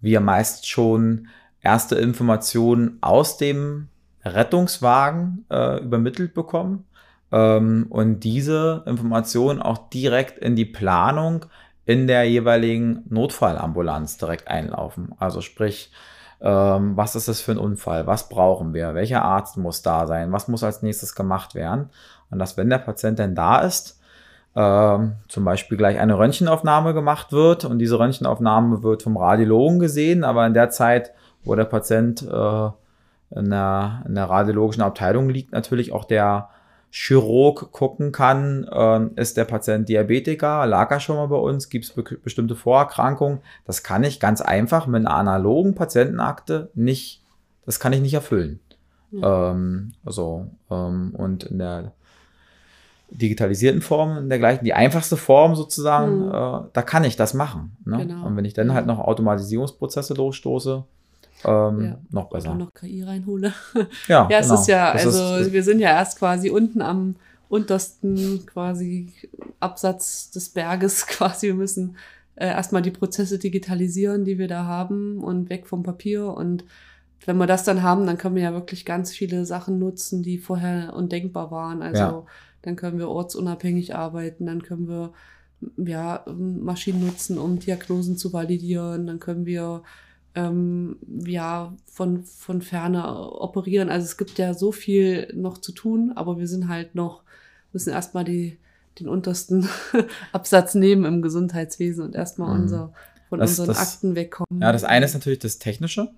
wir meist schon erste Informationen aus dem Rettungswagen äh, übermittelt bekommen ähm, und diese Informationen auch direkt in die Planung in der jeweiligen Notfallambulanz direkt einlaufen. Also sprich, ähm, was ist das für ein Unfall? Was brauchen wir? Welcher Arzt muss da sein? Was muss als nächstes gemacht werden? Und dass, wenn der Patient denn da ist, ähm, zum Beispiel gleich eine Röntgenaufnahme gemacht wird und diese Röntgenaufnahme wird vom Radiologen gesehen, aber in der Zeit, wo der Patient äh, in, der, in der radiologischen Abteilung liegt, natürlich auch der Chirurg gucken kann, ähm, ist der Patient Diabetiker, lag er schon mal bei uns, gibt es be bestimmte Vorerkrankungen. Das kann ich ganz einfach mit einer analogen Patientenakte nicht, das kann ich nicht erfüllen. Ähm, also, ähm, und in der digitalisierten Form, in der gleichen, die einfachste Form sozusagen, Mhm. äh, da kann ich das machen. Ne? Genau. Und wenn ich dann Ja. halt noch Automatisierungsprozesse durchstoße, ähm, Ja. noch Oder besser. noch KI reinhole. Ja, Ja, es genau. ist ja, Das also ist- wir sind ja erst quasi unten am untersten quasi Absatz des Berges quasi. Wir müssen äh, erstmal die Prozesse digitalisieren, die wir da haben und weg vom Papier. Und wenn wir das dann haben, dann können wir ja wirklich ganz viele Sachen nutzen, die vorher undenkbar waren. Also Ja. dann können wir ortsunabhängig arbeiten, dann können wir ja, Maschinen nutzen, um Diagnosen zu validieren, dann können wir ähm, ja, von, von ferne operieren. Also es gibt ja so viel noch zu tun, aber wir sind halt noch, müssen erstmal die, den untersten Absatz nehmen im Gesundheitswesen und erstmal Mhm. unser, von Das- unseren das- Akten wegkommen. Ja, das eine ist natürlich das Technische.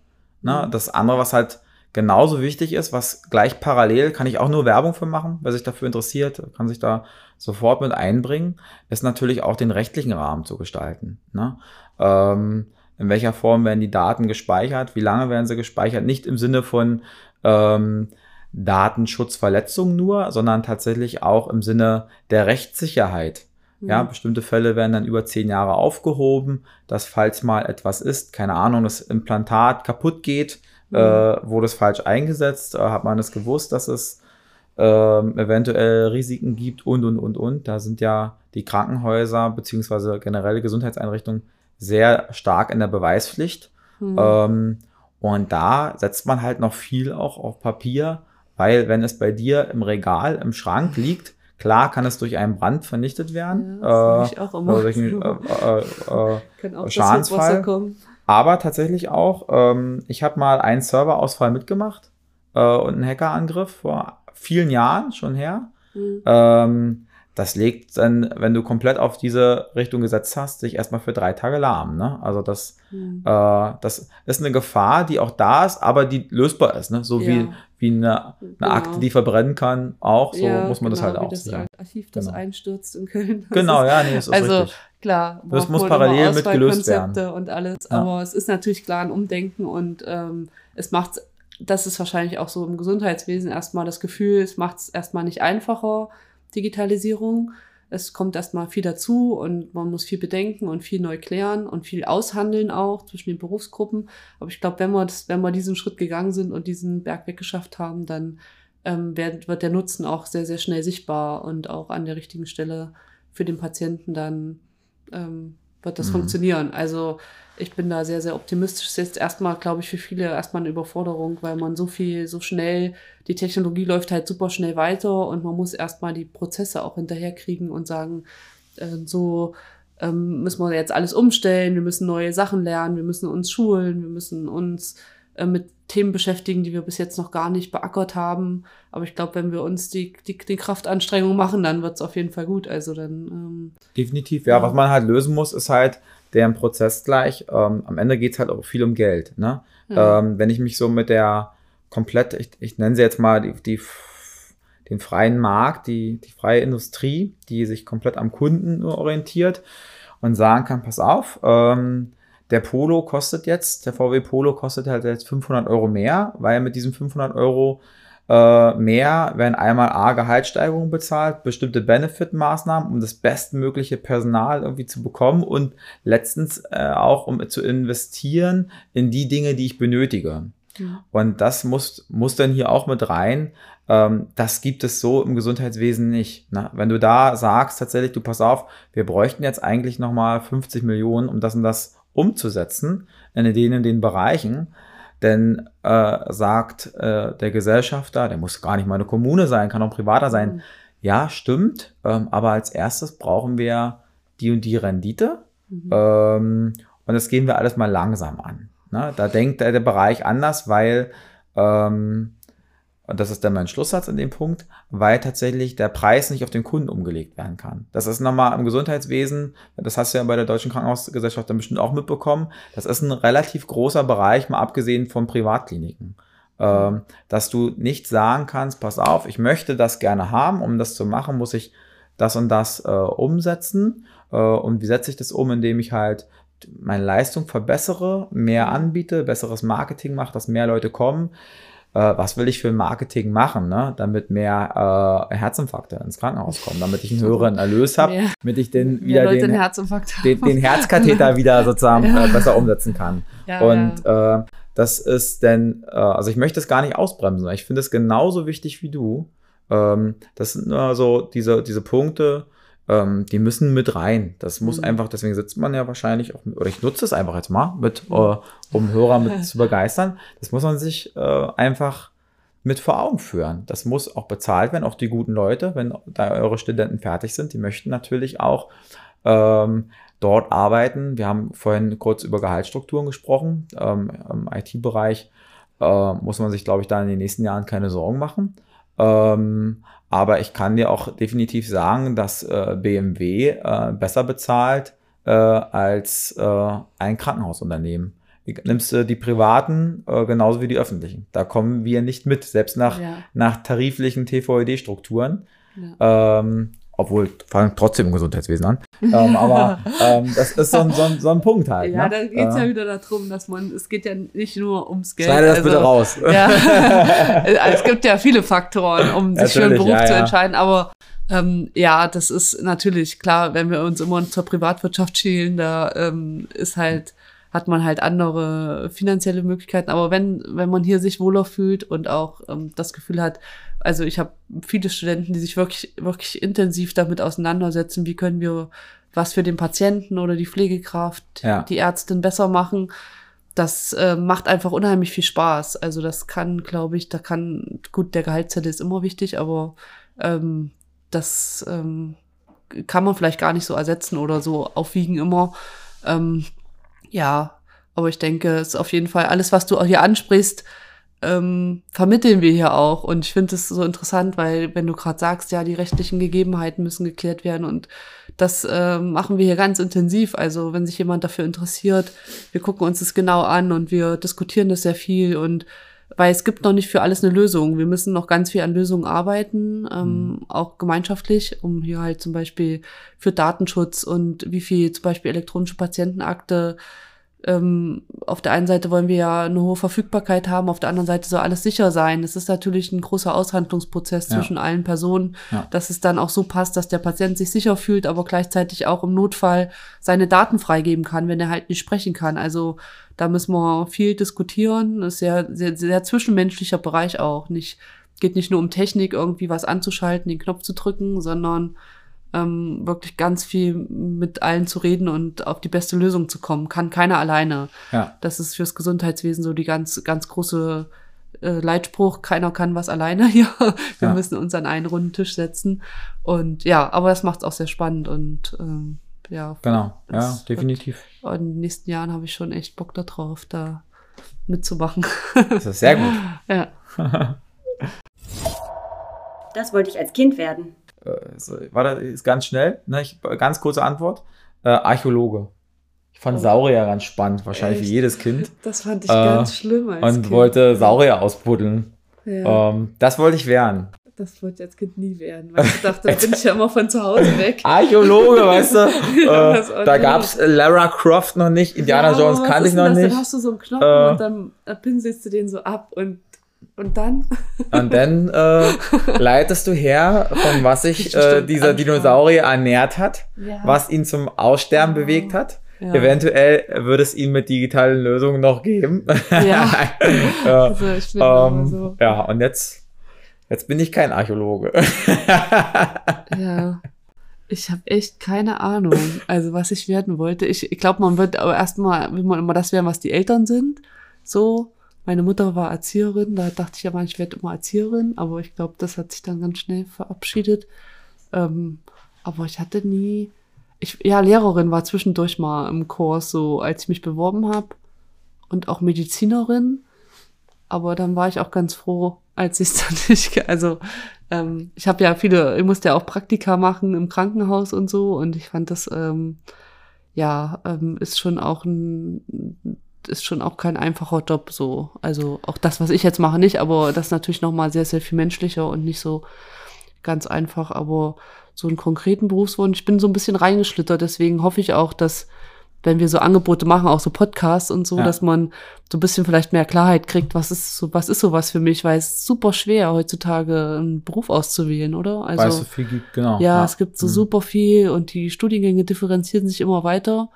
Ne? Mhm. Das andere, was halt genauso wichtig ist, was gleich parallel, kann ich auch nur Werbung für machen, wer sich dafür interessiert, kann sich da sofort mit einbringen, ist natürlich auch den rechtlichen Rahmen zu gestalten. Ne? Ähm, in welcher Form werden die Daten gespeichert, wie lange werden sie gespeichert, nicht im Sinne von ähm, Datenschutzverletzung nur, sondern tatsächlich auch im Sinne der Rechtssicherheit. Mhm. Ja, bestimmte Fälle werden dann über zehn Jahre aufgehoben, dass falls mal etwas ist, keine Ahnung, das Implantat kaputt geht, Mhm. äh, wurde es falsch eingesetzt, äh, hat man es gewusst, dass es ähm, eventuell Risiken gibt und, und, und, und. Da sind ja die Krankenhäuser beziehungsweise generelle Gesundheitseinrichtungen sehr stark in der Beweispflicht. Mhm. Ähm, und da setzt man halt noch viel auch auf Papier, weil wenn es bei dir im Regal, im Schrank liegt, klar kann es durch einen Brand vernichtet werden. Ja, das sag ich auch immer. durch einen, äh, äh, äh, Kann auch Schadensfall. Aber tatsächlich auch, ähm, ich habe mal einen Serverausfall mitgemacht äh, und einen Hackerangriff vor vielen Jahren schon her. Mhm. Ähm, das legt dann, wenn du komplett auf diese Richtung gesetzt hast, sich erstmal für drei Tage lahm. Ne? Also das, mhm. äh, das ist eine Gefahr, die auch da ist, aber die lösbar ist. Ne? So ja. wie, wie eine, eine genau. Akte, die verbrennen kann, auch. So ja, muss man genau, das halt auch das sehen. Archiv, das genau. einstürzt in Köln. Genau, ja, nee, das ist also, richtig. Klar, das muss parallel mit gelöst werden. Und alles, ja. aber es ist natürlich klar ein Umdenken und ähm, es macht das ist wahrscheinlich auch so im Gesundheitswesen erstmal das Gefühl, es macht es erstmal nicht einfacher, Digitalisierung. Es kommt erstmal viel dazu und man muss viel bedenken und viel neu klären und viel aushandeln auch zwischen den Berufsgruppen. Aber ich glaube, wenn wir das, wenn wir diesen Schritt gegangen sind und diesen Berg weggeschafft haben, dann ähm, wird, wird der Nutzen auch sehr, sehr schnell sichtbar und auch an der richtigen Stelle für den Patienten dann ähm, wird das mhm. funktionieren. Also ich bin da sehr, sehr optimistisch. Das ist jetzt erstmal, glaube ich, für viele erstmal eine Überforderung, weil man so viel, so schnell, die Technologie läuft halt super schnell weiter und man muss erstmal die Prozesse auch hinterherkriegen und sagen, äh, so ähm, müssen wir jetzt alles umstellen, wir müssen neue Sachen lernen, wir müssen uns schulen, wir müssen uns äh, mit Themen beschäftigen, die wir bis jetzt noch gar nicht beackert haben. Aber ich glaube, wenn wir uns die, die, die Kraftanstrengung machen, dann wird es auf jeden Fall gut. Also dann. Ähm, Definitiv, ja, ja. Was man halt lösen muss, ist halt deren Prozess gleich. Ähm, am Ende geht es halt auch viel um Geld. Ne? Ja. Ähm, wenn ich mich so mit der komplett, ich, ich nenne sie jetzt mal die, die den freien Markt, die, die freie Industrie, die sich komplett am Kunden nur orientiert und sagen kann, pass auf, ähm, der Polo kostet jetzt, der VW Polo kostet halt jetzt 500 Euro mehr, weil mit diesen 500 Euro äh, mehr werden einmal A, Gehaltssteigerungen bezahlt, bestimmte Benefit-Maßnahmen, um das bestmögliche Personal irgendwie zu bekommen und letztens äh, auch, um zu investieren in die Dinge, die ich benötige. Ja. Und das muss, muss dann hier auch mit rein. Ähm, das gibt es so im Gesundheitswesen nicht. Ne? Wenn du da sagst, tatsächlich, du pass auf, wir bräuchten jetzt eigentlich nochmal 50 Millionen, um das und das umzusetzen in den in den Bereichen. Denn äh, sagt äh, der Gesellschafter, der muss gar nicht mal eine Kommune sein, kann auch privater sein. Mhm. Ja, stimmt. Ähm, aber als erstes brauchen wir die und die Rendite. Mhm. Ähm, und das gehen wir alles mal langsam an. Ne? Da denkt der, der Bereich anders, weil ähm, und das ist dann mein Schlusssatz in dem Punkt, weil tatsächlich der Preis nicht auf den Kunden umgelegt werden kann. Das ist nochmal im Gesundheitswesen, das hast du ja bei der Deutschen Krankenhausgesellschaft dann bestimmt auch mitbekommen, das ist ein relativ großer Bereich, mal abgesehen von Privatkliniken. Ähm, dass du nicht sagen kannst, pass auf, ich möchte das gerne haben, um das zu machen, muss ich das und das äh, umsetzen. Äh, und wie setze ich das um, indem ich halt meine Leistung verbessere, mehr anbiete, besseres Marketing mache, dass mehr Leute kommen äh, was will ich für Marketing machen, ne? damit mehr äh, Herzinfarkte ins Krankenhaus kommen, damit ich einen höheren Erlös habe, ja. damit ich den wieder den, den, den, Herzkatheter wieder sozusagen ja. äh, besser umsetzen kann. Ja, Und äh, das ist denn, äh, also ich möchte es gar nicht ausbremsen, ich finde es genauso wichtig wie du. Ähm, das sind nur so diese, diese Punkte, ähm, die müssen mit rein. Das muss mhm. einfach, deswegen sitzt man ja wahrscheinlich auch, mit, oder ich nutze es einfach jetzt mal, mit, äh, um Hörer mit zu begeistern. Das muss man sich äh, einfach mit vor Augen führen. Das muss auch bezahlt werden, auch die guten Leute, wenn da eure Studenten fertig sind, die möchten natürlich auch ähm, dort arbeiten. Wir haben vorhin kurz über Gehaltsstrukturen gesprochen. Ähm, Im IT-Bereich äh, muss man sich, glaube ich, da in den nächsten Jahren keine Sorgen machen. Ähm, aber ich kann dir auch definitiv sagen, dass äh, BMW äh, besser bezahlt äh, als äh, ein Krankenhausunternehmen. Nimmst du die privaten äh, genauso wie die öffentlichen. Da kommen wir nicht mit, selbst nach, ja. nach tariflichen TVED-Strukturen. Ja. Ähm, obwohl, fangen trotzdem im Gesundheitswesen an. ähm, aber ähm, das ist so ein, so, ein, so ein Punkt halt. Ja, ne? da geht es äh, ja wieder darum, dass man, es geht ja nicht nur ums Geld. Schneide das also, bitte raus. Ja, es gibt ja viele Faktoren, um sich für einen Beruf ja, zu entscheiden, aber ähm, ja, das ist natürlich klar, wenn wir uns immer zur Privatwirtschaft schielen, da ähm, ist halt hat man halt andere finanzielle Möglichkeiten. Aber wenn, wenn man hier sich wohler fühlt und auch ähm, das Gefühl hat, also ich habe viele Studenten, die sich wirklich, wirklich intensiv damit auseinandersetzen, wie können wir was für den Patienten oder die Pflegekraft, ja. die Ärztin besser machen. Das äh, macht einfach unheimlich viel Spaß. Also das kann, glaube ich, da kann, gut, der Gehaltszelle ist immer wichtig, aber ähm, das ähm, kann man vielleicht gar nicht so ersetzen oder so aufwiegen immer. Ähm, ja, Aber ich denke, es ist auf jeden Fall alles, was du hier ansprichst, ähm, vermitteln wir hier auch. Und ich finde es so interessant, weil wenn du gerade sagst, ja, die rechtlichen Gegebenheiten müssen geklärt werden und das äh, machen wir hier ganz intensiv. Also wenn sich jemand dafür interessiert, wir gucken uns das genau an und wir diskutieren das sehr viel und weil es gibt noch nicht für alles eine Lösung. Wir müssen noch ganz viel an Lösungen arbeiten, ähm, mhm. auch gemeinschaftlich, um hier halt zum Beispiel für Datenschutz und wie viel zum Beispiel elektronische Patientenakte ähm, auf der einen Seite wollen wir ja eine hohe Verfügbarkeit haben, auf der anderen Seite soll alles sicher sein. Es ist natürlich ein großer Aushandlungsprozess ja. zwischen allen Personen, ja. dass es dann auch so passt, dass der Patient sich sicher fühlt, aber gleichzeitig auch im Notfall seine Daten freigeben kann, wenn er halt nicht sprechen kann. Also da müssen wir viel diskutieren. Das ist sehr, sehr, sehr zwischenmenschlicher Bereich auch. Nicht, geht nicht nur um Technik, irgendwie was anzuschalten, den Knopf zu drücken, sondern ähm, wirklich ganz viel mit allen zu reden und auf die beste Lösung zu kommen. Kann keiner alleine. Ja. Das ist fürs Gesundheitswesen so die ganz, ganz große äh, Leitspruch, keiner kann was alleine hier. Wir ja. müssen uns an einen runden Tisch setzen. Und ja, aber das macht es auch sehr spannend und ähm, ja. Genau, ja, definitiv. Wird, in den nächsten Jahren habe ich schon echt Bock darauf, da mitzumachen. Das ist sehr gut. ja. Das wollte ich als Kind werden. Äh, war das ist ganz schnell, ne? ich, ganz kurze Antwort. Äh, Archäologe. Ich fand oh. Saurier ganz spannend, wahrscheinlich Echt? wie jedes Kind. Das fand ich äh, ganz schlimm als Und kind. wollte Saurier ausbuddeln. Ja. Ähm, das wollte ich werden. Das wollte ich als Kind nie werden, weil ich dachte, da bin ich ja immer von zu Hause weg. Archäologe, weißt du? ja, äh, da gab es Lara Croft noch nicht, Indiana ja, Jones kannte ich noch das? nicht. Dann hast du so einen Knochen äh, und dann pinselst du den so ab und und dann? Und dann äh, leitest du her, von was sich äh, dieser anschauen. Dinosaurier ernährt hat, ja. was ihn zum Aussterben oh. bewegt hat. Ja. Eventuell würde es ihn mit digitalen Lösungen noch geben. Ja. also ich bin ähm, so. Ja, und jetzt, jetzt bin ich kein Archäologe. ja. Ich habe echt keine Ahnung, also was ich werden wollte. Ich, ich glaube, man wird aber erstmal, will man immer das werden, was die Eltern sind. So, meine Mutter war Erzieherin, da dachte ich ja mal, ich werde immer Erzieherin, aber ich glaube, das hat sich dann ganz schnell verabschiedet. Ähm, aber ich hatte nie, ich, ja, Lehrerin war zwischendurch mal im Kurs, so als ich mich beworben habe und auch Medizinerin. Aber dann war ich auch ganz froh, als ich es dann nicht, also ähm, ich habe ja viele, ich musste ja auch Praktika machen im Krankenhaus und so und ich fand das, ähm, ja, ähm, ist schon auch ein ist schon auch kein einfacher Job so. Also auch das, was ich jetzt mache, nicht, aber das ist natürlich nochmal sehr, sehr viel menschlicher und nicht so ganz einfach. Aber so einen konkreten Berufswunsch, ich bin so ein bisschen reingeschlittert, deswegen hoffe ich auch, dass wenn wir so Angebote machen, auch so Podcasts und so, ja. dass man so ein bisschen vielleicht mehr Klarheit kriegt, was ist so, was ist sowas für mich, weil es super schwer heutzutage einen Beruf auszuwählen, oder? Also, weil es so viel gibt, genau. Ja, ja. es gibt so mhm. super viel und die Studiengänge differenzieren sich immer weiter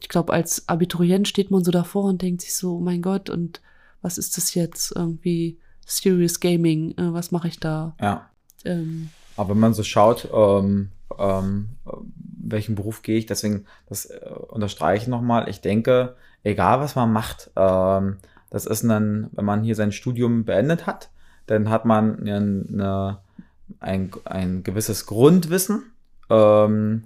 ich glaube, als Abiturient steht man so davor und denkt sich so, oh mein Gott, und was ist das jetzt? Irgendwie Serious Gaming, äh, was mache ich da? Ja. Ähm, Aber wenn man so schaut, ähm, ähm, welchen Beruf gehe ich, deswegen, das äh, unterstreiche ich nochmal, ich denke, egal was man macht, ähm, das ist dann, wenn man hier sein Studium beendet hat, dann hat man eine, ein, ein gewisses Grundwissen, ähm,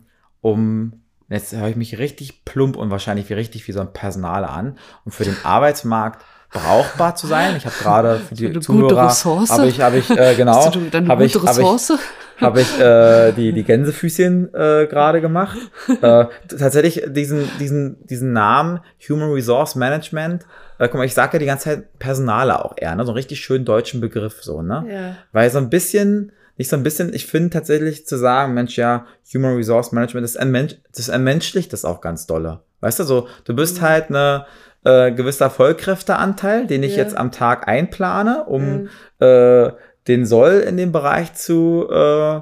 jetzt höre ich mich richtig plump und wahrscheinlich wie richtig wie so ein Personaler an. Und für den Arbeitsmarkt brauchbar zu sein. Ich habe gerade für die Zuhörer habe ich habe ich äh, genau habe ich habe ich, hab ich äh, die die Gänsefüßchen äh, gerade gemacht. äh, tatsächlich diesen diesen diesen Namen Human Resource Management. Äh, guck mal, ich sage ja die ganze Zeit Personale auch eher, ne? so einen richtig schönen deutschen Begriff so, ne? Ja. Weil so ein bisschen nicht so ein bisschen, ich finde tatsächlich zu sagen, Mensch, ja, Human Resource Management, das, entmensch, das entmenschlicht das auch ganz dolle. Weißt du, so, du bist mhm. halt eine äh, gewisser Vollkräfteanteil, den ich ja. jetzt am Tag einplane, um mhm. äh, den Soll in dem Bereich zu, äh,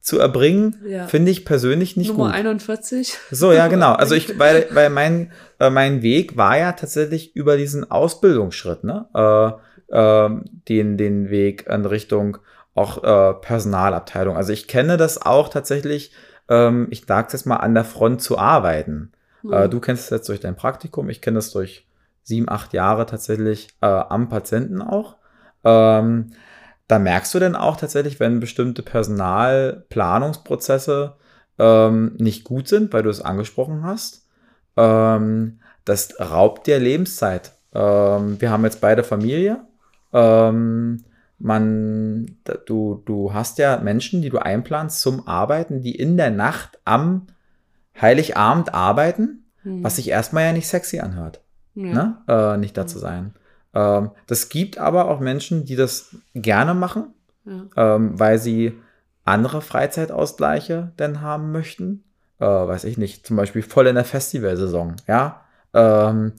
zu erbringen, ja. finde ich persönlich nicht Nummer gut. Nummer 41. So, ja, genau. Also ich, weil, weil mein, äh, mein Weg war ja tatsächlich über diesen Ausbildungsschritt, ne? Äh, äh, den, den Weg in Richtung auch äh, Personalabteilung. Also ich kenne das auch tatsächlich, ähm, ich sage jetzt mal, an der Front zu arbeiten. Mhm. Äh, du kennst es jetzt durch dein Praktikum, ich kenne das durch sieben, acht Jahre tatsächlich äh, am Patienten auch. Ähm, da merkst du denn auch tatsächlich, wenn bestimmte Personalplanungsprozesse ähm, nicht gut sind, weil du es angesprochen hast, ähm, das raubt dir Lebenszeit. Ähm, wir haben jetzt beide Familie. Ähm, man, du, du hast ja Menschen, die du einplanst zum Arbeiten, die in der Nacht am Heiligabend arbeiten, Hm. was sich erstmal ja nicht sexy anhört, ja. ne? äh, nicht da zu sein. Ähm, das gibt aber auch Menschen, die das gerne machen, Ja. ähm, weil sie andere Freizeitausgleiche denn haben möchten. Äh, weiß ich nicht, zum Beispiel voll in der Festivalsaison, ja. Ähm,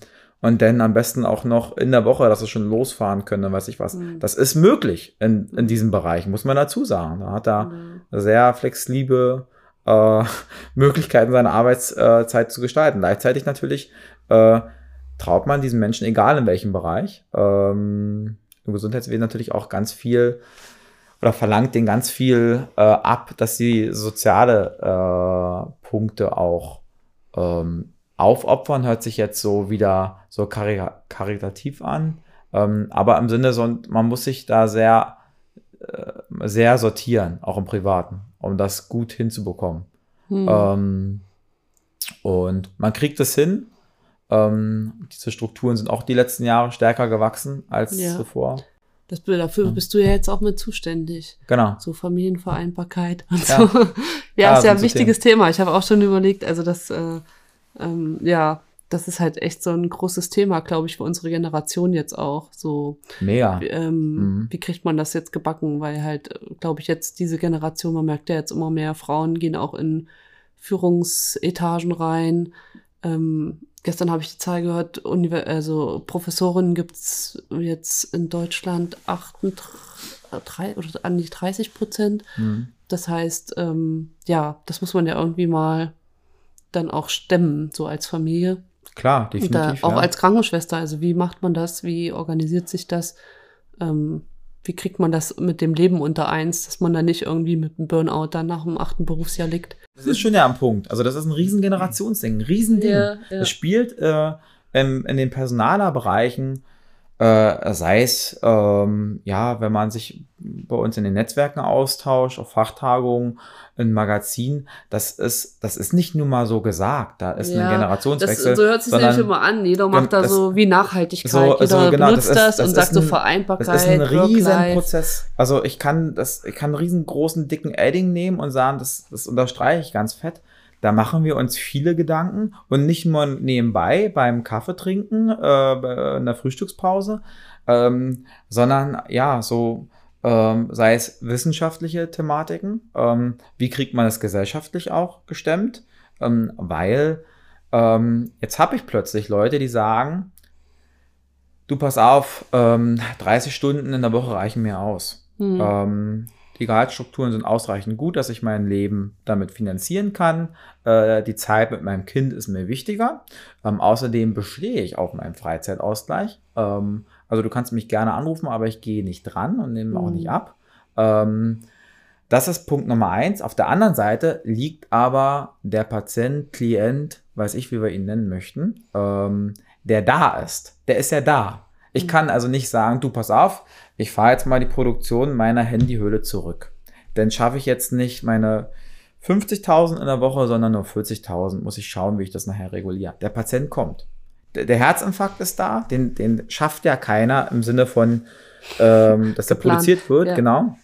und dann am besten auch noch in der Woche, dass sie schon losfahren können, weiß ich was. Mhm. Das ist möglich in, in diesem Bereich, muss man dazu sagen. Da hat er Ja. sehr flexible äh, Möglichkeiten, seine Arbeitszeit zu gestalten. Gleichzeitig natürlich äh, traut man diesen Menschen, egal in welchem Bereich, ähm, im Gesundheitswesen natürlich auch ganz viel oder verlangt denen ganz viel äh, ab, dass sie soziale äh, Punkte auch ähm, aufopfern, hört sich jetzt so wieder so kari karitativ an. Ähm, aber im Sinne, so, man muss sich da sehr, äh, sehr sortieren, auch im Privaten, um das gut hinzubekommen. Hm. Ähm, und man kriegt es hin. Ähm, diese Strukturen sind auch die letzten Jahre stärker gewachsen als Ja. zuvor. Das, dafür bist du ja jetzt auch mit zuständig. Genau. So Familienvereinbarkeit und Ja. so. Ja, Ja, ist ja ein wichtiges Thema. Ich habe auch schon überlegt, also das, äh, ähm, ja, das ist halt echt so ein großes Thema, glaube ich, für unsere Generation jetzt auch. So, wie, ähm, Mhm. wie kriegt man das jetzt gebacken? Weil halt, glaube ich, jetzt diese Generation, man merkt ja jetzt immer mehr, Frauen gehen auch in Führungsetagen rein. Ähm, gestern habe ich die Zahl gehört, Univers also Professorinnen gibt's jetzt in Deutschland 38 oder an die 30 Prozent. Mhm. Das heißt, ähm, ja, das muss man ja irgendwie mal dann auch stemmen, so als Familie. Klar, Und da, definitiv. auch ja. als Krankenschwester, also wie macht man das, wie organisiert sich das, ähm, wie kriegt man das mit dem Leben unter eins, dass man da nicht irgendwie mit einem Burnout dann nach dem achten Berufsjahr liegt. Das ist schon ja am Punkt. Also das ist ein riesen Generationsding, ein Riesending. Ja, ja. Es spielt äh, in, in den Personalerbereichen, äh, sei es, ähm, ja, wenn man sich bei uns in den Netzwerken austauscht, auf Fachtagungen, in Magazinen, das ist, das ist nicht nur mal so gesagt, da ist Ja, ein Generationswechsel. Das, so hört sich sondern nämlich immer an. Jeder macht da das- so wie Nachhaltigkeit. so- Jeder so genau, benutzt das ist- das, das und sagt so ein- Vereinbarkeit. Das ist ein riesen Work-Life. Prozess. Also ich kann das, ich kann einen riesengroßen dicken Edding nehmen und sagen, das, das unterstreiche ich ganz fett. Da machen wir uns viele Gedanken und nicht nur nebenbei beim Kaffee trinken, äh, bei- in der Frühstückspause, ähm, sondern ja, so ähm, sei es wissenschaftliche Thematiken, ähm, wie kriegt man das gesellschaftlich auch gestemmt, ähm, weil ähm, jetzt habe ich plötzlich Leute, die sagen, du pass auf, ähm, 30 Stunden in der Woche reichen mir aus. Hm. Die Gehaltsstrukturen sind ausreichend gut, dass ich mein Leben damit finanzieren kann. Äh, die Zeit mit meinem Kind ist mir wichtiger. Ähm, außerdem bestehe ich auf meinen Freizeitausgleich. Ähm, also du kannst mich gerne anrufen, aber ich gehe nicht dran und nehme auch Mhm. nicht ab. Ähm, das ist Punkt Nummer eins. Auf der anderen Seite liegt aber der Patient, Klient, weiß ich, wie wir ihn nennen möchten, ähm, der da ist. Der ist ja da. Ich Mhm. kann also nicht sagen, du pass auf, ich fahre jetzt mal die Produktion meiner Handyhülle zurück. Dann schaffe ich jetzt nicht meine 50.000 in der Woche, sondern nur 40.000. Muss ich schauen, wie ich das nachher reguliere. Der Patient kommt. Der, der Herzinfarkt ist da, den, den schafft ja keiner im Sinne von, ähm, dass der Geplant, produziert wird, ja. genau,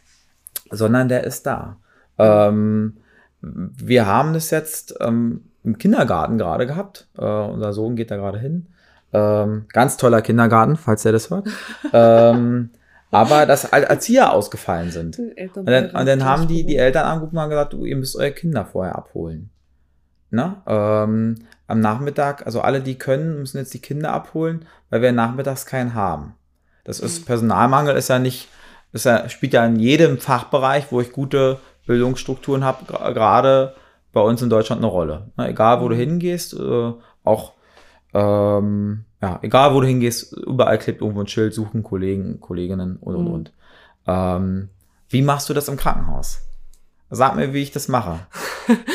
sondern der ist da. Ähm, wir haben das jetzt ähm, im Kindergarten gerade gehabt. Äh, unser Sohn geht da gerade hin. Ähm, ganz toller Kindergarten, falls er das hört. ähm, aber dass Erzieher ausgefallen sind. Und dann, und dann haben die, die Eltern angerufen und haben gesagt, du, ihr müsst eure Kinder vorher abholen. Ne? Ähm, am Nachmittag, also alle, die können, müssen jetzt die Kinder abholen, weil wir nachmittags keinen haben. Das ist, Mhm. Personalmangel ist ja nicht, ist ja, spielt ja in jedem Fachbereich, wo ich gute Bildungsstrukturen habe, gerade bei uns in Deutschland eine Rolle. Ne? Egal, wo du Mhm. hingehst, äh, auch, ähm, ja, egal, wo du hingehst, überall klebt irgendwo ein Schild, suchen Kollegen, Kolleginnen und, und, Mhm. und. Ähm, wie machst du das im Krankenhaus? Sag mir, wie ich das mache.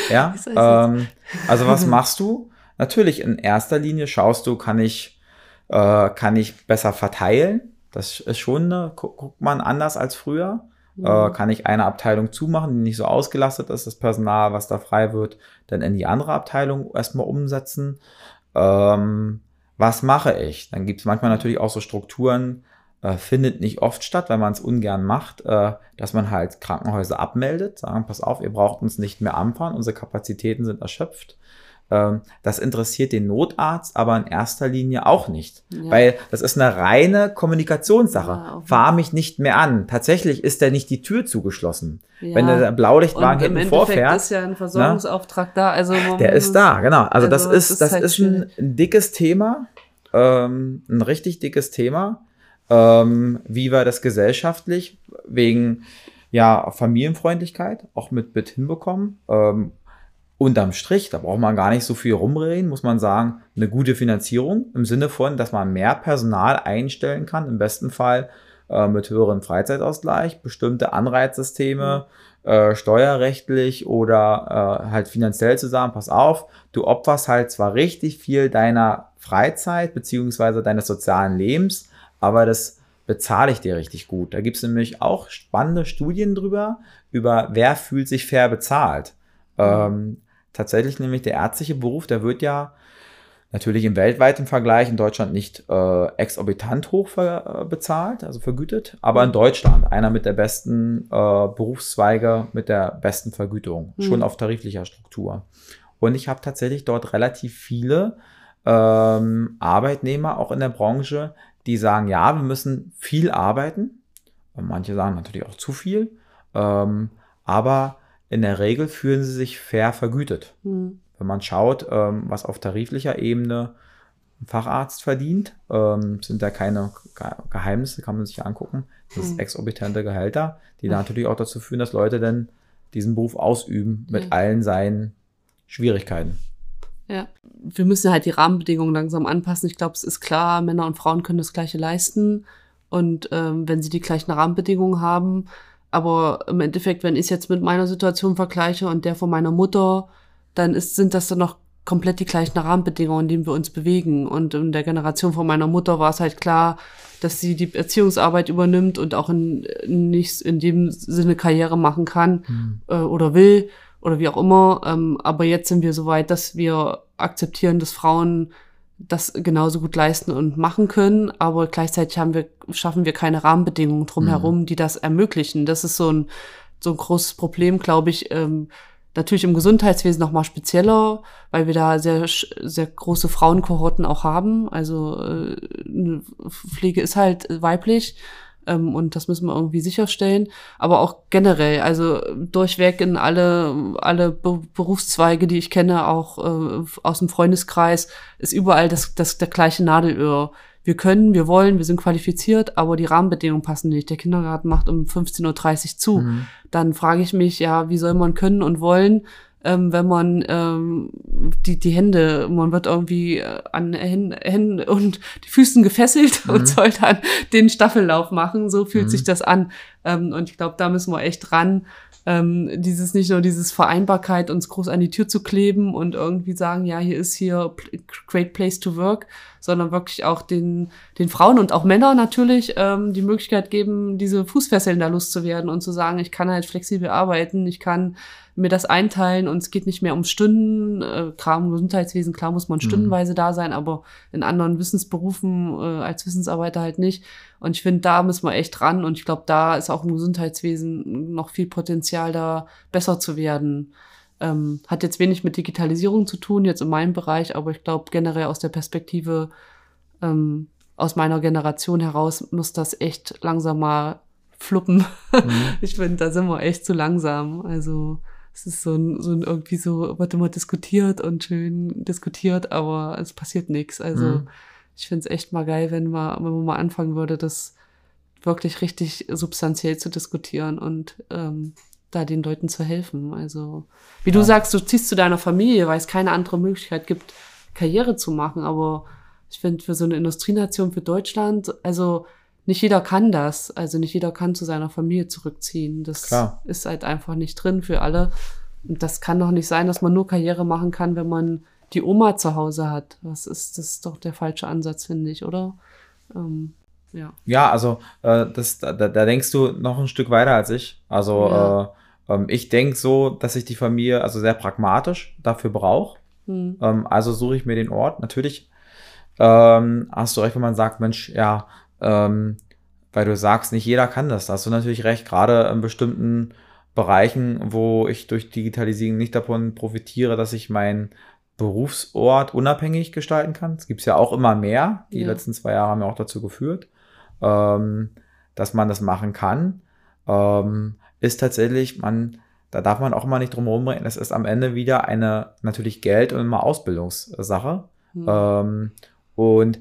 Ja, ähm, also was machst du? Natürlich in erster Linie schaust du, kann ich, äh, kann ich besser verteilen? Das ist schon, eine, gu guckt man anders als früher. Mhm. Äh, kann ich eine Abteilung zumachen, die nicht so ausgelastet ist, das Personal, was da frei wird, dann in die andere Abteilung erstmal umsetzen. Ähm, was mache ich? Dann gibt es manchmal natürlich auch so Strukturen, äh, findet nicht oft statt, weil man es ungern macht, äh, dass man halt Krankenhäuser abmeldet, sagen, pass auf, ihr braucht uns nicht mehr anfahren, unsere Kapazitäten sind erschöpft. Ähm, das interessiert den Notarzt aber in erster Linie auch nicht, ja. weil das ist eine reine Kommunikationssache. Ja, Fahr mich nicht mehr an. Tatsächlich ist da nicht die Tür zugeschlossen. Ja. Wenn der Blaulichtwagen hinten im vorfährt. ist ja ein Versorgungsauftrag na, da. Also der ist da, genau. Also, also das ist, ist das halt ist ein, ein dickes Thema, ähm, ein richtig dickes Thema ähm, wie wir das gesellschaftlich wegen ja, Familienfreundlichkeit auch mit, mit hinbekommen. Ähm, unterm Strich, da braucht man gar nicht so viel rumreden, muss man sagen, eine gute Finanzierung im Sinne von, dass man mehr Personal einstellen kann, im besten Fall äh, mit höherem Freizeitausgleich, bestimmte Anreizsysteme, äh, steuerrechtlich oder äh, halt finanziell zu sagen, pass auf, du opferst halt zwar richtig viel deiner Freizeit beziehungsweise deines sozialen Lebens, aber das bezahle ich dir richtig gut. Da gibt es nämlich auch spannende Studien drüber, über wer fühlt sich fair bezahlt. Ähm, tatsächlich nämlich der ärztliche Beruf, der wird ja natürlich im weltweiten Vergleich in Deutschland nicht äh, exorbitant hoch ver, äh, bezahlt, also vergütet, aber in Deutschland einer mit der besten äh, Berufszweige mit der besten Vergütung, mhm. schon auf tariflicher Struktur. Und ich habe tatsächlich dort relativ viele ähm, Arbeitnehmer auch in der Branche, die sagen, ja, wir müssen viel arbeiten. Und manche sagen natürlich auch zu viel. Ähm, aber in der Regel fühlen sie sich fair vergütet. Mhm. Wenn man schaut, ähm, was auf tariflicher Ebene ein Facharzt verdient, ähm, sind da keine Geheimnisse, kann man sich angucken. Das ist mhm. exorbitante Gehälter, die da natürlich auch dazu führen, dass Leute dann diesen Beruf ausüben mit mhm. allen seinen Schwierigkeiten. Ja, wir müssen halt die Rahmenbedingungen langsam anpassen. Ich glaube, es ist klar, Männer und Frauen können das Gleiche leisten. Und ähm, wenn sie die gleichen Rahmenbedingungen haben, aber im Endeffekt, wenn ich es jetzt mit meiner Situation vergleiche und der von meiner Mutter, dann ist, sind das dann noch komplett die gleichen Rahmenbedingungen, in denen wir uns bewegen. Und in der Generation von meiner Mutter war es halt klar, dass sie die Erziehungsarbeit übernimmt und auch in, nicht in dem Sinne Karriere machen kann mhm. äh, oder will oder wie auch immer. Ähm, aber jetzt sind wir so weit, dass wir akzeptieren, dass Frauen das genauso gut leisten und machen können, aber gleichzeitig haben wir, schaffen wir keine Rahmenbedingungen drumherum, mhm. die das ermöglichen. Das ist so ein, so ein großes Problem, glaube ich. Ähm, natürlich im Gesundheitswesen noch mal spezieller, weil wir da sehr, sehr große Frauenkohorten auch haben. Also äh, Pflege ist halt weiblich ähm, und das müssen wir irgendwie sicherstellen. Aber auch generell, also durchweg in alle, alle Be Berufszweige, die ich kenne, auch äh, aus dem Freundeskreis, ist überall das, das der gleiche Nadelöhr. Wir können, wir wollen, wir sind qualifiziert, aber die Rahmenbedingungen passen nicht. Der Kindergarten macht um 15.30 Uhr zu. Mhm. Dann frage ich mich, ja, wie soll man können und wollen, ähm, wenn man ähm, die, die Hände, man wird irgendwie äh, an Händen und die Füßen gefesselt mhm. und soll dann den Staffellauf machen. So fühlt mhm. sich das an. Ähm, und ich glaube, da müssen wir echt dran, ähm, dieses nicht nur dieses Vereinbarkeit uns groß an die Tür zu kleben und irgendwie sagen, ja, hier ist hier great place to work, sondern wirklich auch den den Frauen und auch Männern natürlich ähm, die Möglichkeit geben, diese Fußfesseln da loszuwerden und zu sagen, ich kann halt flexibel arbeiten, ich kann mir das einteilen und es geht nicht mehr um Stunden. Äh, klar, im Gesundheitswesen, klar muss man mhm. stundenweise mhm. da sein, aber in anderen Wissensberufen äh, als Wissensarbeiter halt nicht. Und ich finde, da müssen wir echt ran und ich glaube, da ist auch im Gesundheitswesen noch viel Potenzial, da besser zu werden. Ähm, hat jetzt wenig mit Digitalisierung zu tun, jetzt in meinem Bereich, aber ich glaube generell aus der Perspektive ähm, aus meiner Generation heraus muss das echt langsam mal fluppen. Mhm. Ich finde, da sind wir echt zu langsam. Also es ist so ein, so ein irgendwie so, wird immer diskutiert und schön diskutiert, aber es passiert nichts. Also mhm. ich finde es echt mal geil, wenn man, wenn man mal anfangen würde, das wirklich richtig substanziell zu diskutieren und ähm, da den Leuten zu helfen. Also, wie ja. du sagst, du ziehst zu deiner Familie, weil es keine andere Möglichkeit gibt, Karriere zu machen. Aber ich finde, für so eine Industrienation, für Deutschland, also nicht jeder kann das. Also nicht jeder kann zu seiner Familie zurückziehen. Das Klar. ist halt einfach nicht drin für alle. Und das kann doch nicht sein, dass man nur Karriere machen kann, wenn man die Oma zu Hause hat. Das ist, das ist doch der falsche Ansatz, finde ich, oder? Ähm, ja. Ja, also äh, das, da, da denkst du noch ein Stück weiter als ich. Also ja. äh, ähm, ich denke so, dass ich die Familie also sehr pragmatisch dafür brauche. Hm. Ähm, also suche ich mir den Ort. Natürlich ähm, hast du recht, wenn man sagt, Mensch, ja, ähm, weil du sagst, nicht jeder kann das. Da hast du natürlich recht, gerade in bestimmten Bereichen, wo ich durch Digitalisierung nicht davon profitiere, dass ich meinen Berufsort unabhängig gestalten kann. Es gibt ja auch immer mehr. Die ja. letzten zwei Jahre haben ja auch dazu geführt, ähm, dass man das machen kann. Ähm, ist tatsächlich, man, da darf man auch immer nicht drum herum reden. Es ist am Ende wieder eine natürlich Geld- und immer Ausbildungssache. Mhm. Ähm, und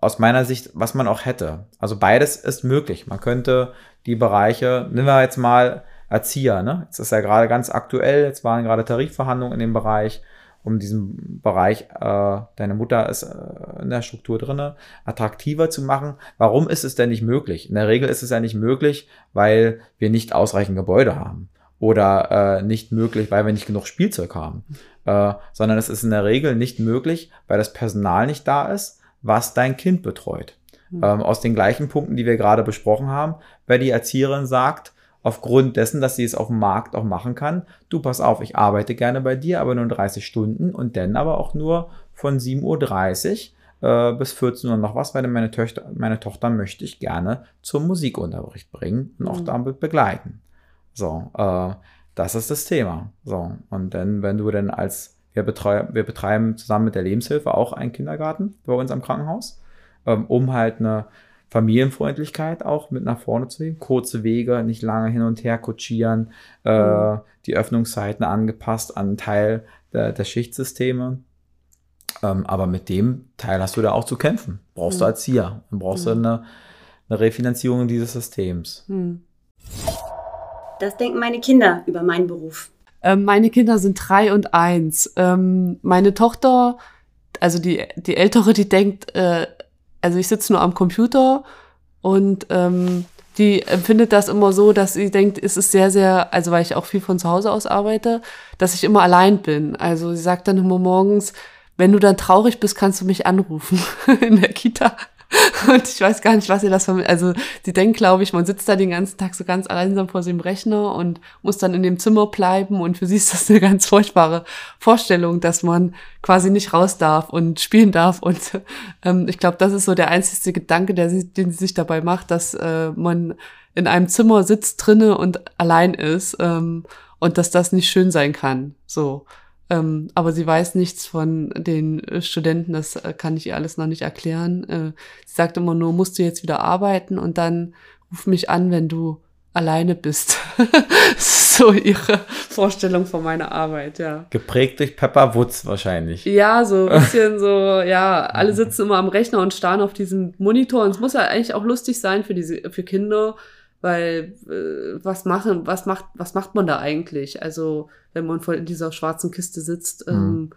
aus meiner Sicht, was man auch hätte. Also beides ist möglich. Man könnte die Bereiche, nehmen wir jetzt mal Erzieher, ne? Jetzt ist ja gerade ganz aktuell, jetzt waren gerade Tarifverhandlungen in dem Bereich, um diesen Bereich, äh, deine Mutter ist äh, in der Struktur drinne, attraktiver zu machen. Warum ist es denn nicht möglich? In der Regel ist es ja nicht möglich, weil wir nicht ausreichend Gebäude haben oder äh, nicht möglich, weil wir nicht genug Spielzeug haben, äh, sondern es ist in der Regel nicht möglich, weil das Personal nicht da ist, was dein Kind betreut. Mhm. Ähm, aus den gleichen Punkten, die wir gerade besprochen haben, weil die Erzieherin sagt, aufgrund dessen, dass sie es auf dem Markt auch machen kann, du pass auf, ich arbeite gerne bei dir, aber nur 30 Stunden und dann aber auch nur von 7.30 Uhr äh, bis 14 Uhr noch was, weil meine, Töchter, meine Tochter möchte ich gerne zum Musikunterricht bringen und auch mhm. damit begleiten. So, äh, das ist das Thema. So, und dann, wenn du dann als, wir, betreu, wir betreiben zusammen mit der Lebenshilfe auch einen Kindergarten bei uns am Krankenhaus, ähm, um halt eine Familienfreundlichkeit auch mit nach vorne zu nehmen. Kurze Wege, nicht lange hin und her kutschieren, äh, mhm. die Öffnungszeiten angepasst an einen Teil der, der Schichtsysteme. Ähm, aber mit dem Teil hast du da auch zu kämpfen. Brauchst mhm. du Erzieher. Dann brauchst mhm. du eine, eine Refinanzierung dieses Systems. Mhm. Das denken meine Kinder über meinen Beruf. Ähm, meine Kinder sind drei und eins. Ähm, meine Tochter, also die, die ältere, die denkt, äh, also ich sitze nur am Computer und ähm, die empfindet das immer so, dass sie denkt, es ist sehr, sehr, also weil ich auch viel von zu Hause aus arbeite, dass ich immer allein bin. Also sie sagt dann immer morgens, wenn du dann traurig bist, kannst du mich anrufen in der Kita. Und ich weiß gar nicht, was ihr das vermittelt. Also, sie denkt, glaube ich, man sitzt da den ganzen Tag so ganz einsam vor dem Rechner und muss dann in dem Zimmer bleiben. Und für sie ist das eine ganz furchtbare Vorstellung, dass man quasi nicht raus darf und spielen darf. Und ähm, ich glaube, das ist so der einzige Gedanke, der sie, den sie sich dabei macht, dass äh, man in einem Zimmer sitzt drinne und allein ist ähm, und dass das nicht schön sein kann. So. Ähm, aber sie weiß nichts von den äh, Studenten, das äh, kann ich ihr alles noch nicht erklären. Äh, sie sagt immer nur, musst du jetzt wieder arbeiten und dann ruf mich an, wenn du alleine bist. so ihre Vorstellung von meiner Arbeit, ja. Geprägt durch Pepper Woods wahrscheinlich. Ja, so ein bisschen so, ja, alle sitzen immer am Rechner und starren auf diesem Monitor und es muss ja eigentlich auch lustig sein für diese, für Kinder, weil äh, was machen, was macht, was macht man da eigentlich? Also wenn man voll in dieser schwarzen Kiste sitzt, mhm.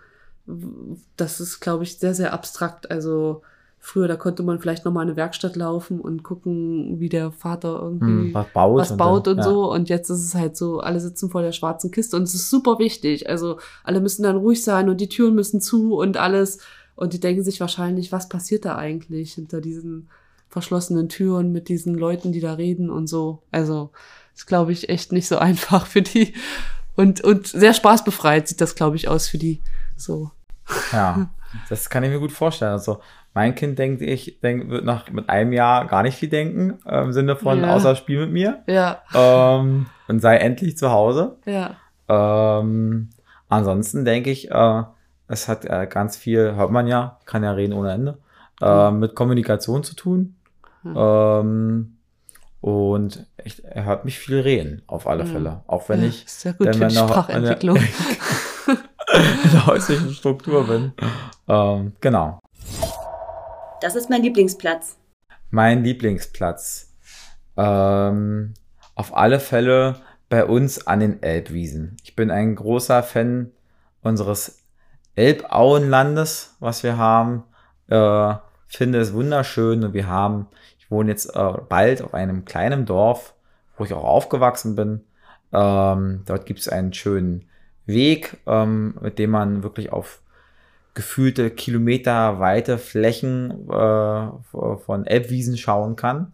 ähm, das ist, glaube ich, sehr, sehr abstrakt. Also früher, da konnte man vielleicht noch mal eine Werkstatt laufen und gucken, wie der Vater irgendwie hm, was baut, was baut und, und ja. so. Und jetzt ist es halt so, alle sitzen vor der schwarzen Kiste und es ist super wichtig. Also alle müssen dann ruhig sein und die Türen müssen zu und alles. Und die denken sich wahrscheinlich, was passiert da eigentlich hinter diesen verschlossenen Türen mit diesen Leuten, die da reden und so. Also, ist, glaube ich, echt nicht so einfach für die. Und, und sehr spaßbefreit sieht das, glaube ich, aus für die. So. Ja, das kann ich mir gut vorstellen. Also, mein Kind denkt, ich denk, wird nach mit einem Jahr gar nicht viel denken, äh, im Sinne von ja. außer Spiel mit mir. Ja. Ähm, und sei endlich zu Hause. Ja. Ähm, ansonsten denke ich, äh, es hat äh, ganz viel, hört man ja, kann ja reden ohne Ende, äh, mit Kommunikation zu tun. Mhm. Ähm, und ich, er hört mich viel reden, auf alle Fälle. Auch wenn ja, ich sehr gut für die Sprachentwicklung. in der häuslichen Struktur bin. Ähm, genau. Das ist mein Lieblingsplatz. Mein Lieblingsplatz. Ähm, auf alle Fälle bei uns an den Elbwiesen. Ich bin ein großer Fan unseres Elbauenlandes, was wir haben. Äh, finde es wunderschön und wir haben wohne jetzt äh, bald auf einem kleinen Dorf, wo ich auch aufgewachsen bin. Ähm, dort gibt es einen schönen Weg, ähm, mit dem man wirklich auf gefühlte Kilometer weite Flächen äh, von Elbwiesen schauen kann.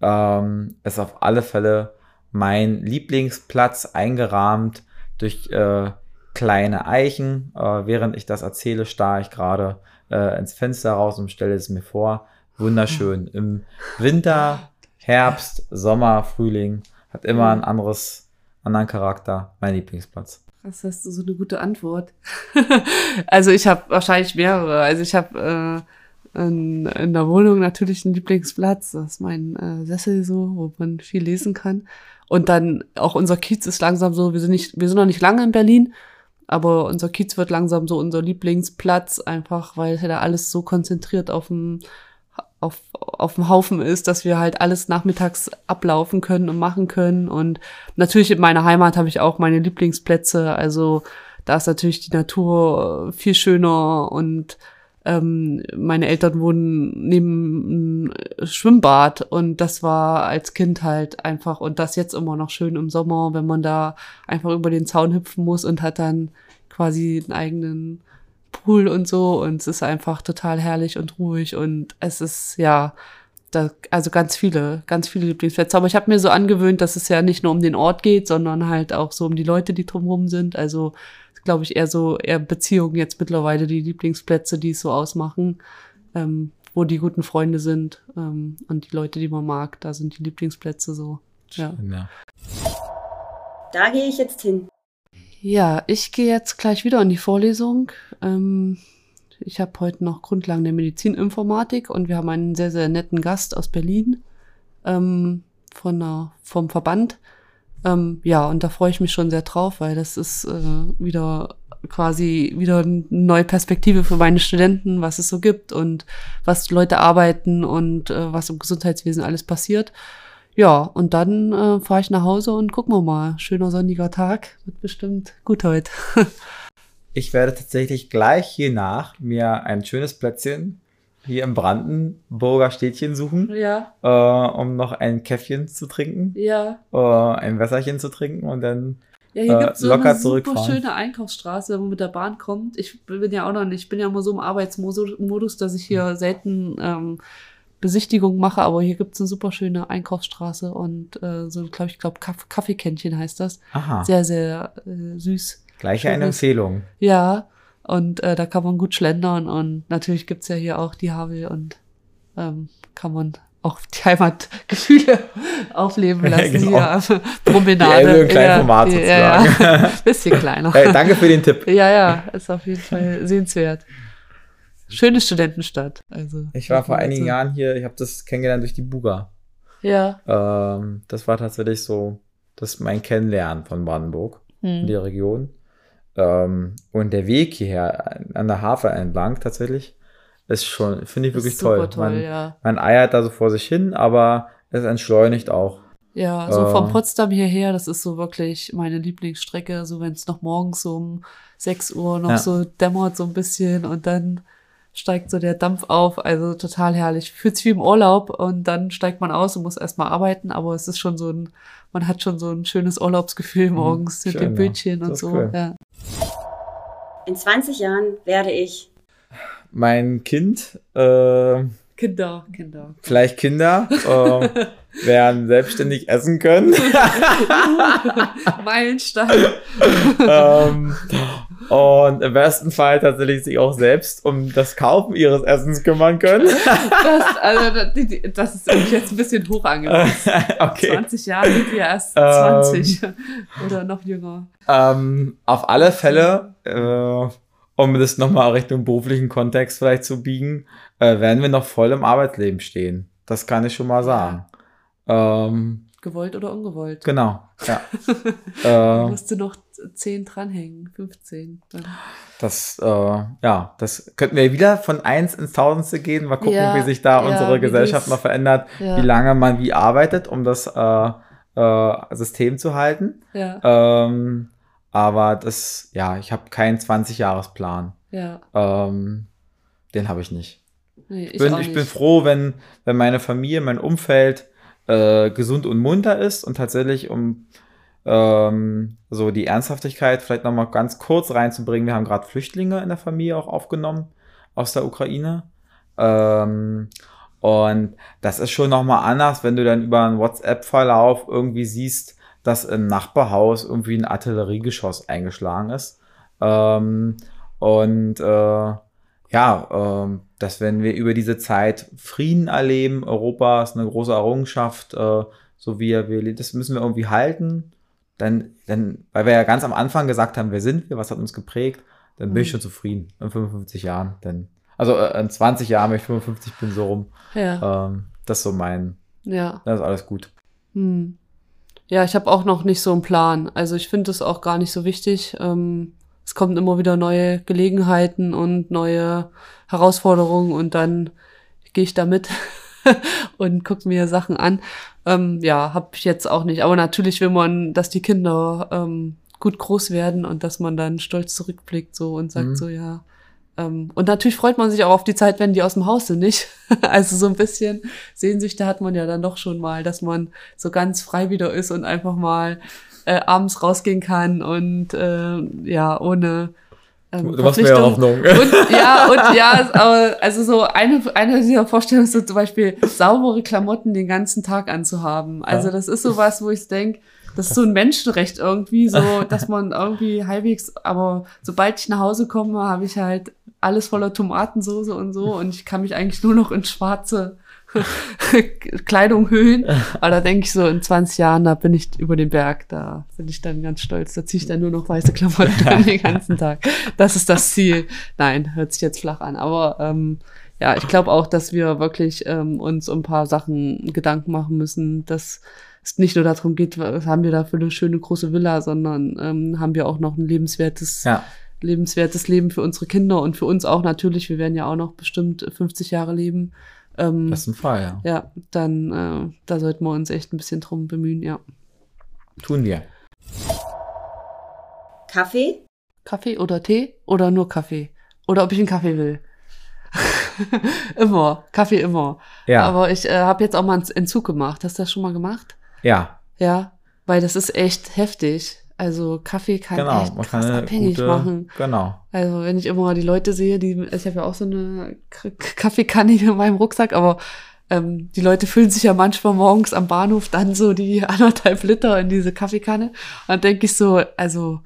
Ähm, ist auf alle Fälle mein Lieblingsplatz, eingerahmt durch äh, kleine Eichen. Äh, während ich das erzähle, starre ich gerade äh, ins Fenster raus und stelle es mir vor. Wunderschön. Im Winter, Herbst, Sommer, Frühling. Hat immer ein anderes, anderen Charakter. Mein Lieblingsplatz. Das ist so eine gute Antwort. also ich habe wahrscheinlich mehrere. Also ich habe äh, in, in der Wohnung natürlich einen Lieblingsplatz. Das ist mein äh, Sessel so, wo man viel lesen kann. Und dann auch unser Kiez ist langsam so, wir sind nicht, wir sind noch nicht lange in Berlin, aber unser Kiez wird langsam so unser Lieblingsplatz, einfach weil da alles so konzentriert auf dem auf, auf dem Haufen ist, dass wir halt alles nachmittags ablaufen können und machen können. Und natürlich in meiner Heimat habe ich auch meine Lieblingsplätze. Also da ist natürlich die Natur viel schöner und ähm, meine Eltern wohnen neben einem Schwimmbad und das war als Kind halt einfach und das jetzt immer noch schön im Sommer, wenn man da einfach über den Zaun hüpfen muss und hat dann quasi einen eigenen Pool und so und es ist einfach total herrlich und ruhig und es ist ja da, also ganz viele, ganz viele Lieblingsplätze. Aber ich habe mir so angewöhnt, dass es ja nicht nur um den Ort geht, sondern halt auch so um die Leute, die drumherum sind. Also glaube ich eher so eher Beziehungen jetzt mittlerweile die Lieblingsplätze, die es so ausmachen, ähm, wo die guten Freunde sind ähm, und die Leute, die man mag, da sind die Lieblingsplätze so. Ja. ja. Da gehe ich jetzt hin. Ja, ich gehe jetzt gleich wieder in die Vorlesung. Ähm, ich habe heute noch Grundlagen der Medizininformatik und wir haben einen sehr, sehr netten Gast aus Berlin ähm, von der, vom Verband. Ähm, ja, und da freue ich mich schon sehr drauf, weil das ist äh, wieder quasi wieder eine neue Perspektive für meine Studenten, was es so gibt und was Leute arbeiten und äh, was im Gesundheitswesen alles passiert. Ja, und dann äh, fahre ich nach Hause und gucken wir mal. Schöner sonniger Tag. Wird bestimmt gut heute. ich werde tatsächlich gleich hier nach mir ein schönes Plätzchen hier im Brandenburger Städtchen suchen, ja. äh, um noch ein Käffchen zu trinken, ja. äh, ein Wässerchen zu trinken und dann ja, hier äh, gibt es so eine super schöne Einkaufsstraße, wenn man mit der Bahn kommt. Ich bin ja auch noch nicht, ich bin ja immer so im Arbeitsmodus, dass ich hier selten ähm, Besichtigung mache, aber hier gibt's eine super schöne Einkaufsstraße und äh, so, glaube ich, glaube Kaff Kaffeekännchen heißt das. Aha. Sehr, sehr äh, süß. Gleich Schönes. eine Empfehlung. Ja, und äh, da kann man gut schlendern und natürlich gibt's ja hier auch die Havel und ähm, kann man auch die Heimatgefühle aufleben lassen genau. hier. Promenade. Die Elbe kleinen Format sozusagen. Ja, ja. Bisschen kleiner. Hey, danke für den Tipp. Ja, ja, ist auf jeden Fall sehenswert. Schöne Studentenstadt. Also, ich war vor einigen so. Jahren hier, ich habe das kennengelernt durch die Buga. Ja. Ähm, das war tatsächlich so, das ist mein Kennenlernen von Brandenburg, hm. die Region. Ähm, und der Weg hierher an der Hafer entlang tatsächlich ist schon, finde ich wirklich toll. toll man, ja. man eiert da so vor sich hin, aber es entschleunigt auch. Ja, so äh, von Potsdam hierher, das ist so wirklich meine Lieblingsstrecke, so wenn es noch morgens um 6 Uhr noch ja. so dämmert so ein bisschen und dann steigt so der Dampf auf, also total herrlich. Fühlt sich wie im Urlaub und dann steigt man aus und muss erstmal arbeiten, aber es ist schon so ein, man hat schon so ein schönes Urlaubsgefühl mhm. morgens mhm, mit dem Bildchen und so. Cool. Ja. In 20 Jahren werde ich mein Kind äh, Kinder, Kinder. Vielleicht Kinder äh, werden selbstständig essen können. Meilenstein. ähm, und im besten Fall tatsächlich sich auch selbst um das Kaufen ihres Essens kümmern können. das, also, das ist jetzt ein bisschen hoch angesetzt. okay. 20 Jahre sind wir erst 20 ähm, oder noch jünger. Ähm, auf alle Fälle, äh, um das nochmal Richtung beruflichen Kontext vielleicht zu biegen, äh, werden wir noch voll im Arbeitsleben stehen. Das kann ich schon mal sagen. Ähm, Gewollt oder ungewollt. Genau, ja. äh, musst du noch 10 dranhängen, 15. Dann. Das, äh, ja, das könnten wir wieder von 1 ins Tausendste gehen. Mal gucken, ja, wie sich da ja, unsere Gesellschaft noch verändert, ja. wie lange man wie arbeitet, um das äh, äh, System zu halten. Ja. Ähm, aber das, ja, ich habe keinen 20-Jahres-Plan. Ja. Ähm, den habe ich nicht. Nee, ich, ich, bin, ich bin froh, wenn, wenn meine Familie, mein Umfeld äh, gesund und munter ist und tatsächlich um ähm, so die Ernsthaftigkeit vielleicht nochmal ganz kurz reinzubringen. Wir haben gerade Flüchtlinge in der Familie auch aufgenommen aus der Ukraine. Ähm, und das ist schon nochmal anders, wenn du dann über einen WhatsApp-Verlauf irgendwie siehst, dass im Nachbarhaus irgendwie ein Artilleriegeschoss eingeschlagen ist. Ähm, und äh, ja, ähm, dass wenn wir über diese Zeit Frieden erleben, Europa ist eine große Errungenschaft, äh, so wie wir, das müssen wir irgendwie halten. Dann, dann, weil wir ja ganz am Anfang gesagt haben, wer sind wir, was hat uns geprägt, dann bin ich Mhm. schon zufrieden in 55 Jahren. Denn, also äh, in 20 Jahren, wenn ich 55 bin, so rum. Ja. Ähm, das ist so mein, Ja. das ist alles gut. Hm. Ja, ich habe auch noch nicht so einen Plan. Also ich finde es auch gar nicht so wichtig. Ähm, es kommen immer wieder neue Gelegenheiten und neue Herausforderungen und dann gehe ich da mit und gucke mir Sachen an. Ähm, ja, habe ich jetzt auch nicht. Aber natürlich will man, dass die Kinder ähm, gut groß werden und dass man dann stolz zurückblickt so und sagt Mhm. so, ja. Ähm, und natürlich freut man sich auch auf die Zeit, wenn die aus dem Haus sind, nicht? also so ein bisschen Sehnsüchte hat man ja dann doch schon mal, dass man so ganz frei wieder ist und einfach mal äh, abends rausgehen kann und äh, ja, ohne ähm, Du machst mir Verpflichtung. Hoffnung. Und ja, und ja, aber also so eine, eine dieser Vorstellungen ist so zum Beispiel saubere Klamotten den ganzen Tag anzuhaben. Also Ja. das ist sowas, wo ich denke, das ist so ein Menschenrecht irgendwie, so, dass man irgendwie halbwegs, aber sobald ich nach Hause komme, habe ich halt alles voller Tomatensoße und so und ich kann mich eigentlich nur noch in schwarze Kleidung hüllen. Aber da denke ich so, in 20 Jahren, da bin ich über den Berg, da bin ich dann ganz stolz. Da ziehe ich dann nur noch weiße Klamotten an den ganzen Tag. Das ist das Ziel. Nein, hört sich jetzt flach an. Aber ähm, ja, ich glaube auch, dass wir wirklich ähm, uns um ein paar Sachen Gedanken machen müssen, dass es nicht nur darum geht, was haben wir da für eine schöne große Villa, sondern ähm, haben wir auch noch ein lebenswertes Ja, lebenswertes Leben für unsere Kinder und für uns auch natürlich. Wir werden ja auch noch bestimmt 50 Jahre leben. Ähm, das ist ein Fall, ja. ja, dann äh, da sollten wir uns echt ein bisschen drum bemühen, ja. Tun wir. Kaffee? Kaffee oder Tee oder nur Kaffee? Oder ob ich einen Kaffee will. immer, Kaffee immer. Ja, Aber ich äh, habe jetzt auch mal einen Entzug gemacht. Hast du das schon mal gemacht? ja, Ja, weil das ist echt heftig. Also Kaffee kann genau. echt krass kann abhängig gute, machen. genau. Also wenn ich immer die Leute sehe, die, ich habe ja auch so eine Kaffeekanne in meinem Rucksack, aber ähm, die Leute füllen sich ja manchmal morgens am Bahnhof dann so die anderthalb Liter in diese Kaffeekanne. Und dann denke ich so, also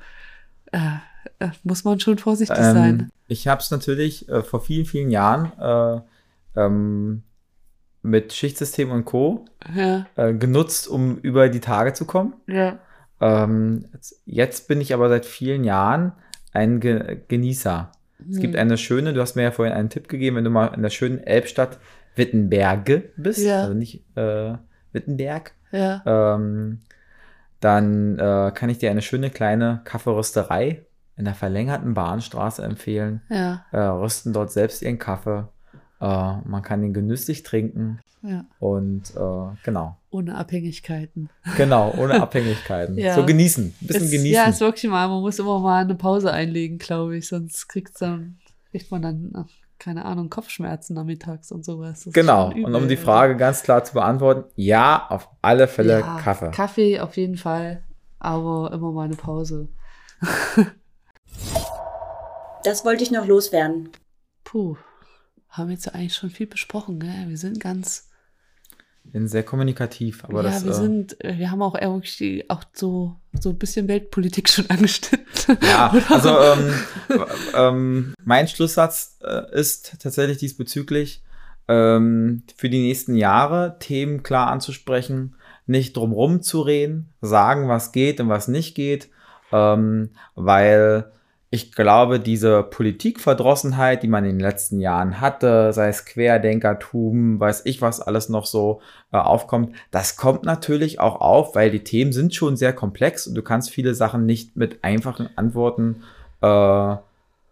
äh, äh, muss man schon vorsichtig sein. Ähm, ich habe es natürlich äh, vor vielen, vielen Jahren äh, ähm, mit Schichtsystem und Co. Ja, Äh, genutzt, um über die Tage zu kommen. ja, Ähm, jetzt, bin ich aber seit vielen Jahren ein Ge Genießer. Es gibt Hm. eine schöne, du hast mir ja vorhin einen Tipp gegeben, wenn du mal in der schönen Elbstadt Wittenberge bist, Ja. also nicht äh, Wittenberg, ja, ähm, dann äh, kann ich dir eine schöne kleine Kaffeerösterei in der verlängerten Bahnstraße empfehlen. ja, Äh, rösten dort selbst ihren Kaffee. Äh, man kann ihn genüsslich trinken ja. und äh, genau, Ohne Abhängigkeiten. genau, ohne Abhängigkeiten. Ja. So genießen, ein bisschen Ist- genießen. Ja, ist wirklich mal, man muss immer mal eine Pause einlegen, glaube ich, sonst kriegt's dann, kriegt man dann, ach, keine Ahnung, Kopfschmerzen nachmittags und sowas. Das Genau, und um die. Frage ganz klar zu beantworten, ja, auf alle Fälle Ja, Kaffee. Kaffee auf jeden Fall, aber immer mal eine Pause. Das wollte ich noch loswerden. Puh, haben jetzt ja eigentlich schon viel besprochen, gell? Wir sind ganz, Bin sehr kommunikativ, aber ja, das wir äh, sind, äh, wir haben auch irgendwie auch so, so ein bisschen Weltpolitik schon angeschnitten. Ja, also ähm, ähm, mein Schlusssatz äh, ist tatsächlich diesbezüglich, ähm, für die nächsten Jahre Themen klar anzusprechen, nicht drumrum zu reden, sagen, was geht und was nicht geht, ähm, weil ich glaube, diese Politikverdrossenheit, die man in den letzten Jahren hatte, sei es Querdenkertum, weiß ich was alles noch so äh, aufkommt, das kommt natürlich auch auf, weil die Themen sind schon sehr komplex und du kannst viele Sachen nicht mit einfachen Antworten äh,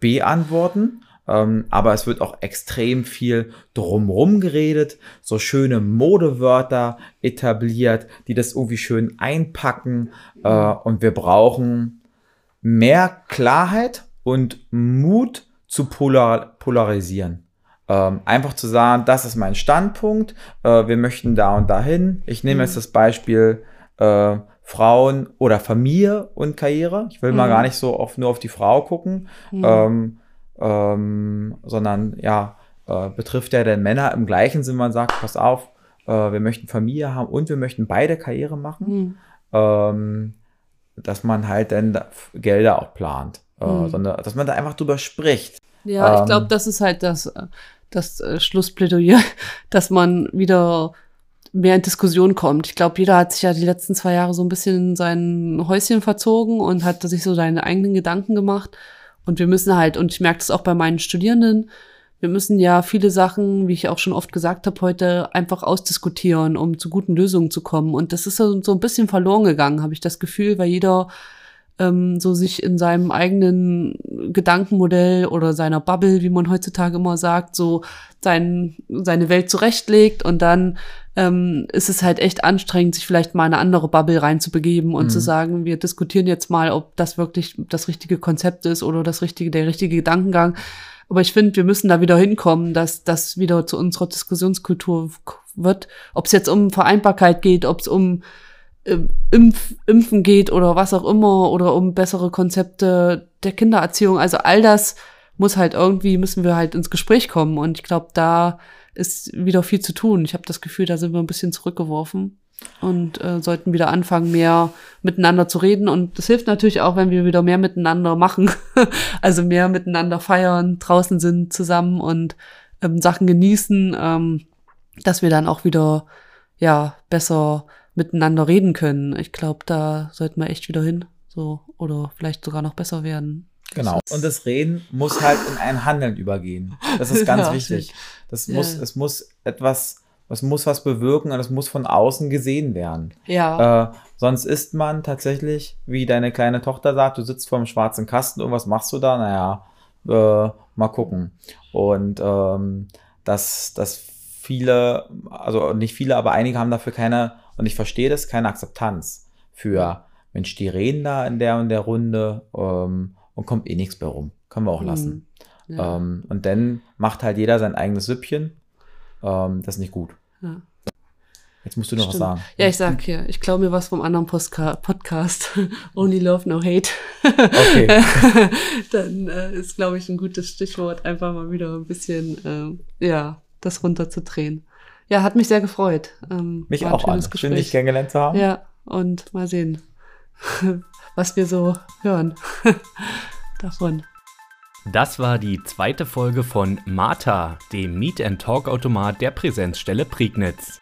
beantworten. Ähm, aber es wird auch extrem viel drumrum geredet, so schöne Modewörter etabliert, die das irgendwie schön einpacken. Äh, und wir brauchen mehr Klarheit und Mut zu polar polarisieren. Ähm, einfach zu sagen, das ist mein Standpunkt, äh, wir möchten da und dahin. Ich nehme Mhm. jetzt das Beispiel äh, Frauen oder Familie und Karriere. Ich will mal Mhm. gar nicht so oft nur auf die Frau gucken, Hm. ähm, ähm, sondern ja, äh, betrifft ja den Männer im gleichen Sinn, man sagt, pass auf, äh, wir möchten Familie haben und wir möchten beide Karriere machen Hm. ähm, dass man halt dann da Gelder auch plant, äh, Mhm. sondern dass man da einfach drüber spricht. Ja, ich Ähm, glaube, das ist halt das, äh, das äh, Schlussplädoyer, dass man wieder mehr in Diskussion kommt. Ich glaube, jeder hat sich ja die letzten zwei Jahre so ein bisschen in sein Häuschen verzogen und hat sich so seine eigenen Gedanken gemacht. Und wir müssen halt, und ich merke das auch bei meinen Studierenden, wir müssen ja viele Sachen, wie ich auch schon oft gesagt habe heute, einfach ausdiskutieren, um zu guten Lösungen zu kommen. Und das ist so, so ein bisschen verloren gegangen, habe ich das Gefühl, weil jeder ähm, so sich in seinem eigenen Gedankenmodell oder seiner Bubble, wie man heutzutage immer sagt, so sein, seine Welt zurechtlegt und dann ähm, ist es halt echt anstrengend, sich vielleicht mal in eine andere Bubble reinzubegeben und Mhm. zu sagen, wir diskutieren jetzt mal, ob das wirklich das richtige Konzept ist oder das richtige, der richtige Gedankengang. Aber ich finde, wir müssen da wieder hinkommen, dass das wieder zu unserer Diskussionskultur wird. Ob es jetzt um Vereinbarkeit geht, ob es um ähm, Impf, Impfen geht oder was auch immer oder um bessere Konzepte der Kindererziehung. Also all das muss halt irgendwie, müssen wir halt ins Gespräch kommen. Und ich glaube, da ist wieder viel zu tun. Ich habe das Gefühl, da sind wir ein bisschen zurückgeworfen und äh, sollten wieder anfangen, mehr miteinander zu reden. Und das hilft natürlich auch, wenn wir wieder mehr miteinander machen. also mehr miteinander feiern, draußen sind zusammen und ähm, Sachen genießen, ähm, dass wir dann auch wieder ja besser miteinander reden können. Ich glaube, da sollten wir echt wieder hin. So, oder vielleicht sogar noch besser werden. Genau. Und das Reden muss halt in ein Handeln übergehen. Das ist ganz Ja, wichtig. Das Ja. muss, es muss etwas, es muss was bewirken und es muss von außen gesehen werden. Ja, Äh, sonst ist man tatsächlich, wie deine kleine Tochter sagt, du sitzt vor einem schwarzen Kasten, irgendwas machst du da, naja, äh, mal gucken. Und ähm, dass, dass viele, also nicht viele, aber einige haben dafür keine, und ich verstehe das, keine Akzeptanz für, Mensch, die reden da in der und der Runde ähm, und kommt eh nichts mehr rum. Können wir auch lassen. Hm, ja, Ähm, und dann macht halt jeder sein eigenes Süppchen. Ähm, das ist nicht gut. Ja. Jetzt musst du noch was Stimmt. sagen. Ja, ich sag hier, ich glaube mir was vom anderen Postka Podcast. Only Love, No Hate. Okay. Dann äh, ist, glaube ich, ein gutes Stichwort, einfach mal wieder ein bisschen, ähm, ja, das runterzudrehen. Ja, hat mich sehr gefreut. Ähm, Mich auch an. Schön, dich kennengelernt zu haben. Ja, und mal sehen, was wir so hören davon. Das war die zweite Folge von Martha, dem Meet and Talk Automat der Präsenzstelle Prignitz.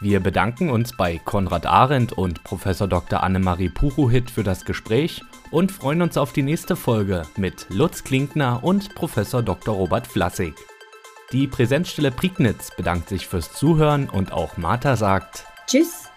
Wir bedanken uns bei Konrad Arendt und Professor Dr. Annemarie Puchuhit für das Gespräch und freuen uns auf die nächste Folge mit Lutz Klinkner und Professor Dr. Robert Flassig. Die Präsenzstelle Prignitz bedankt sich fürs Zuhören und auch Martha sagt Tschüss.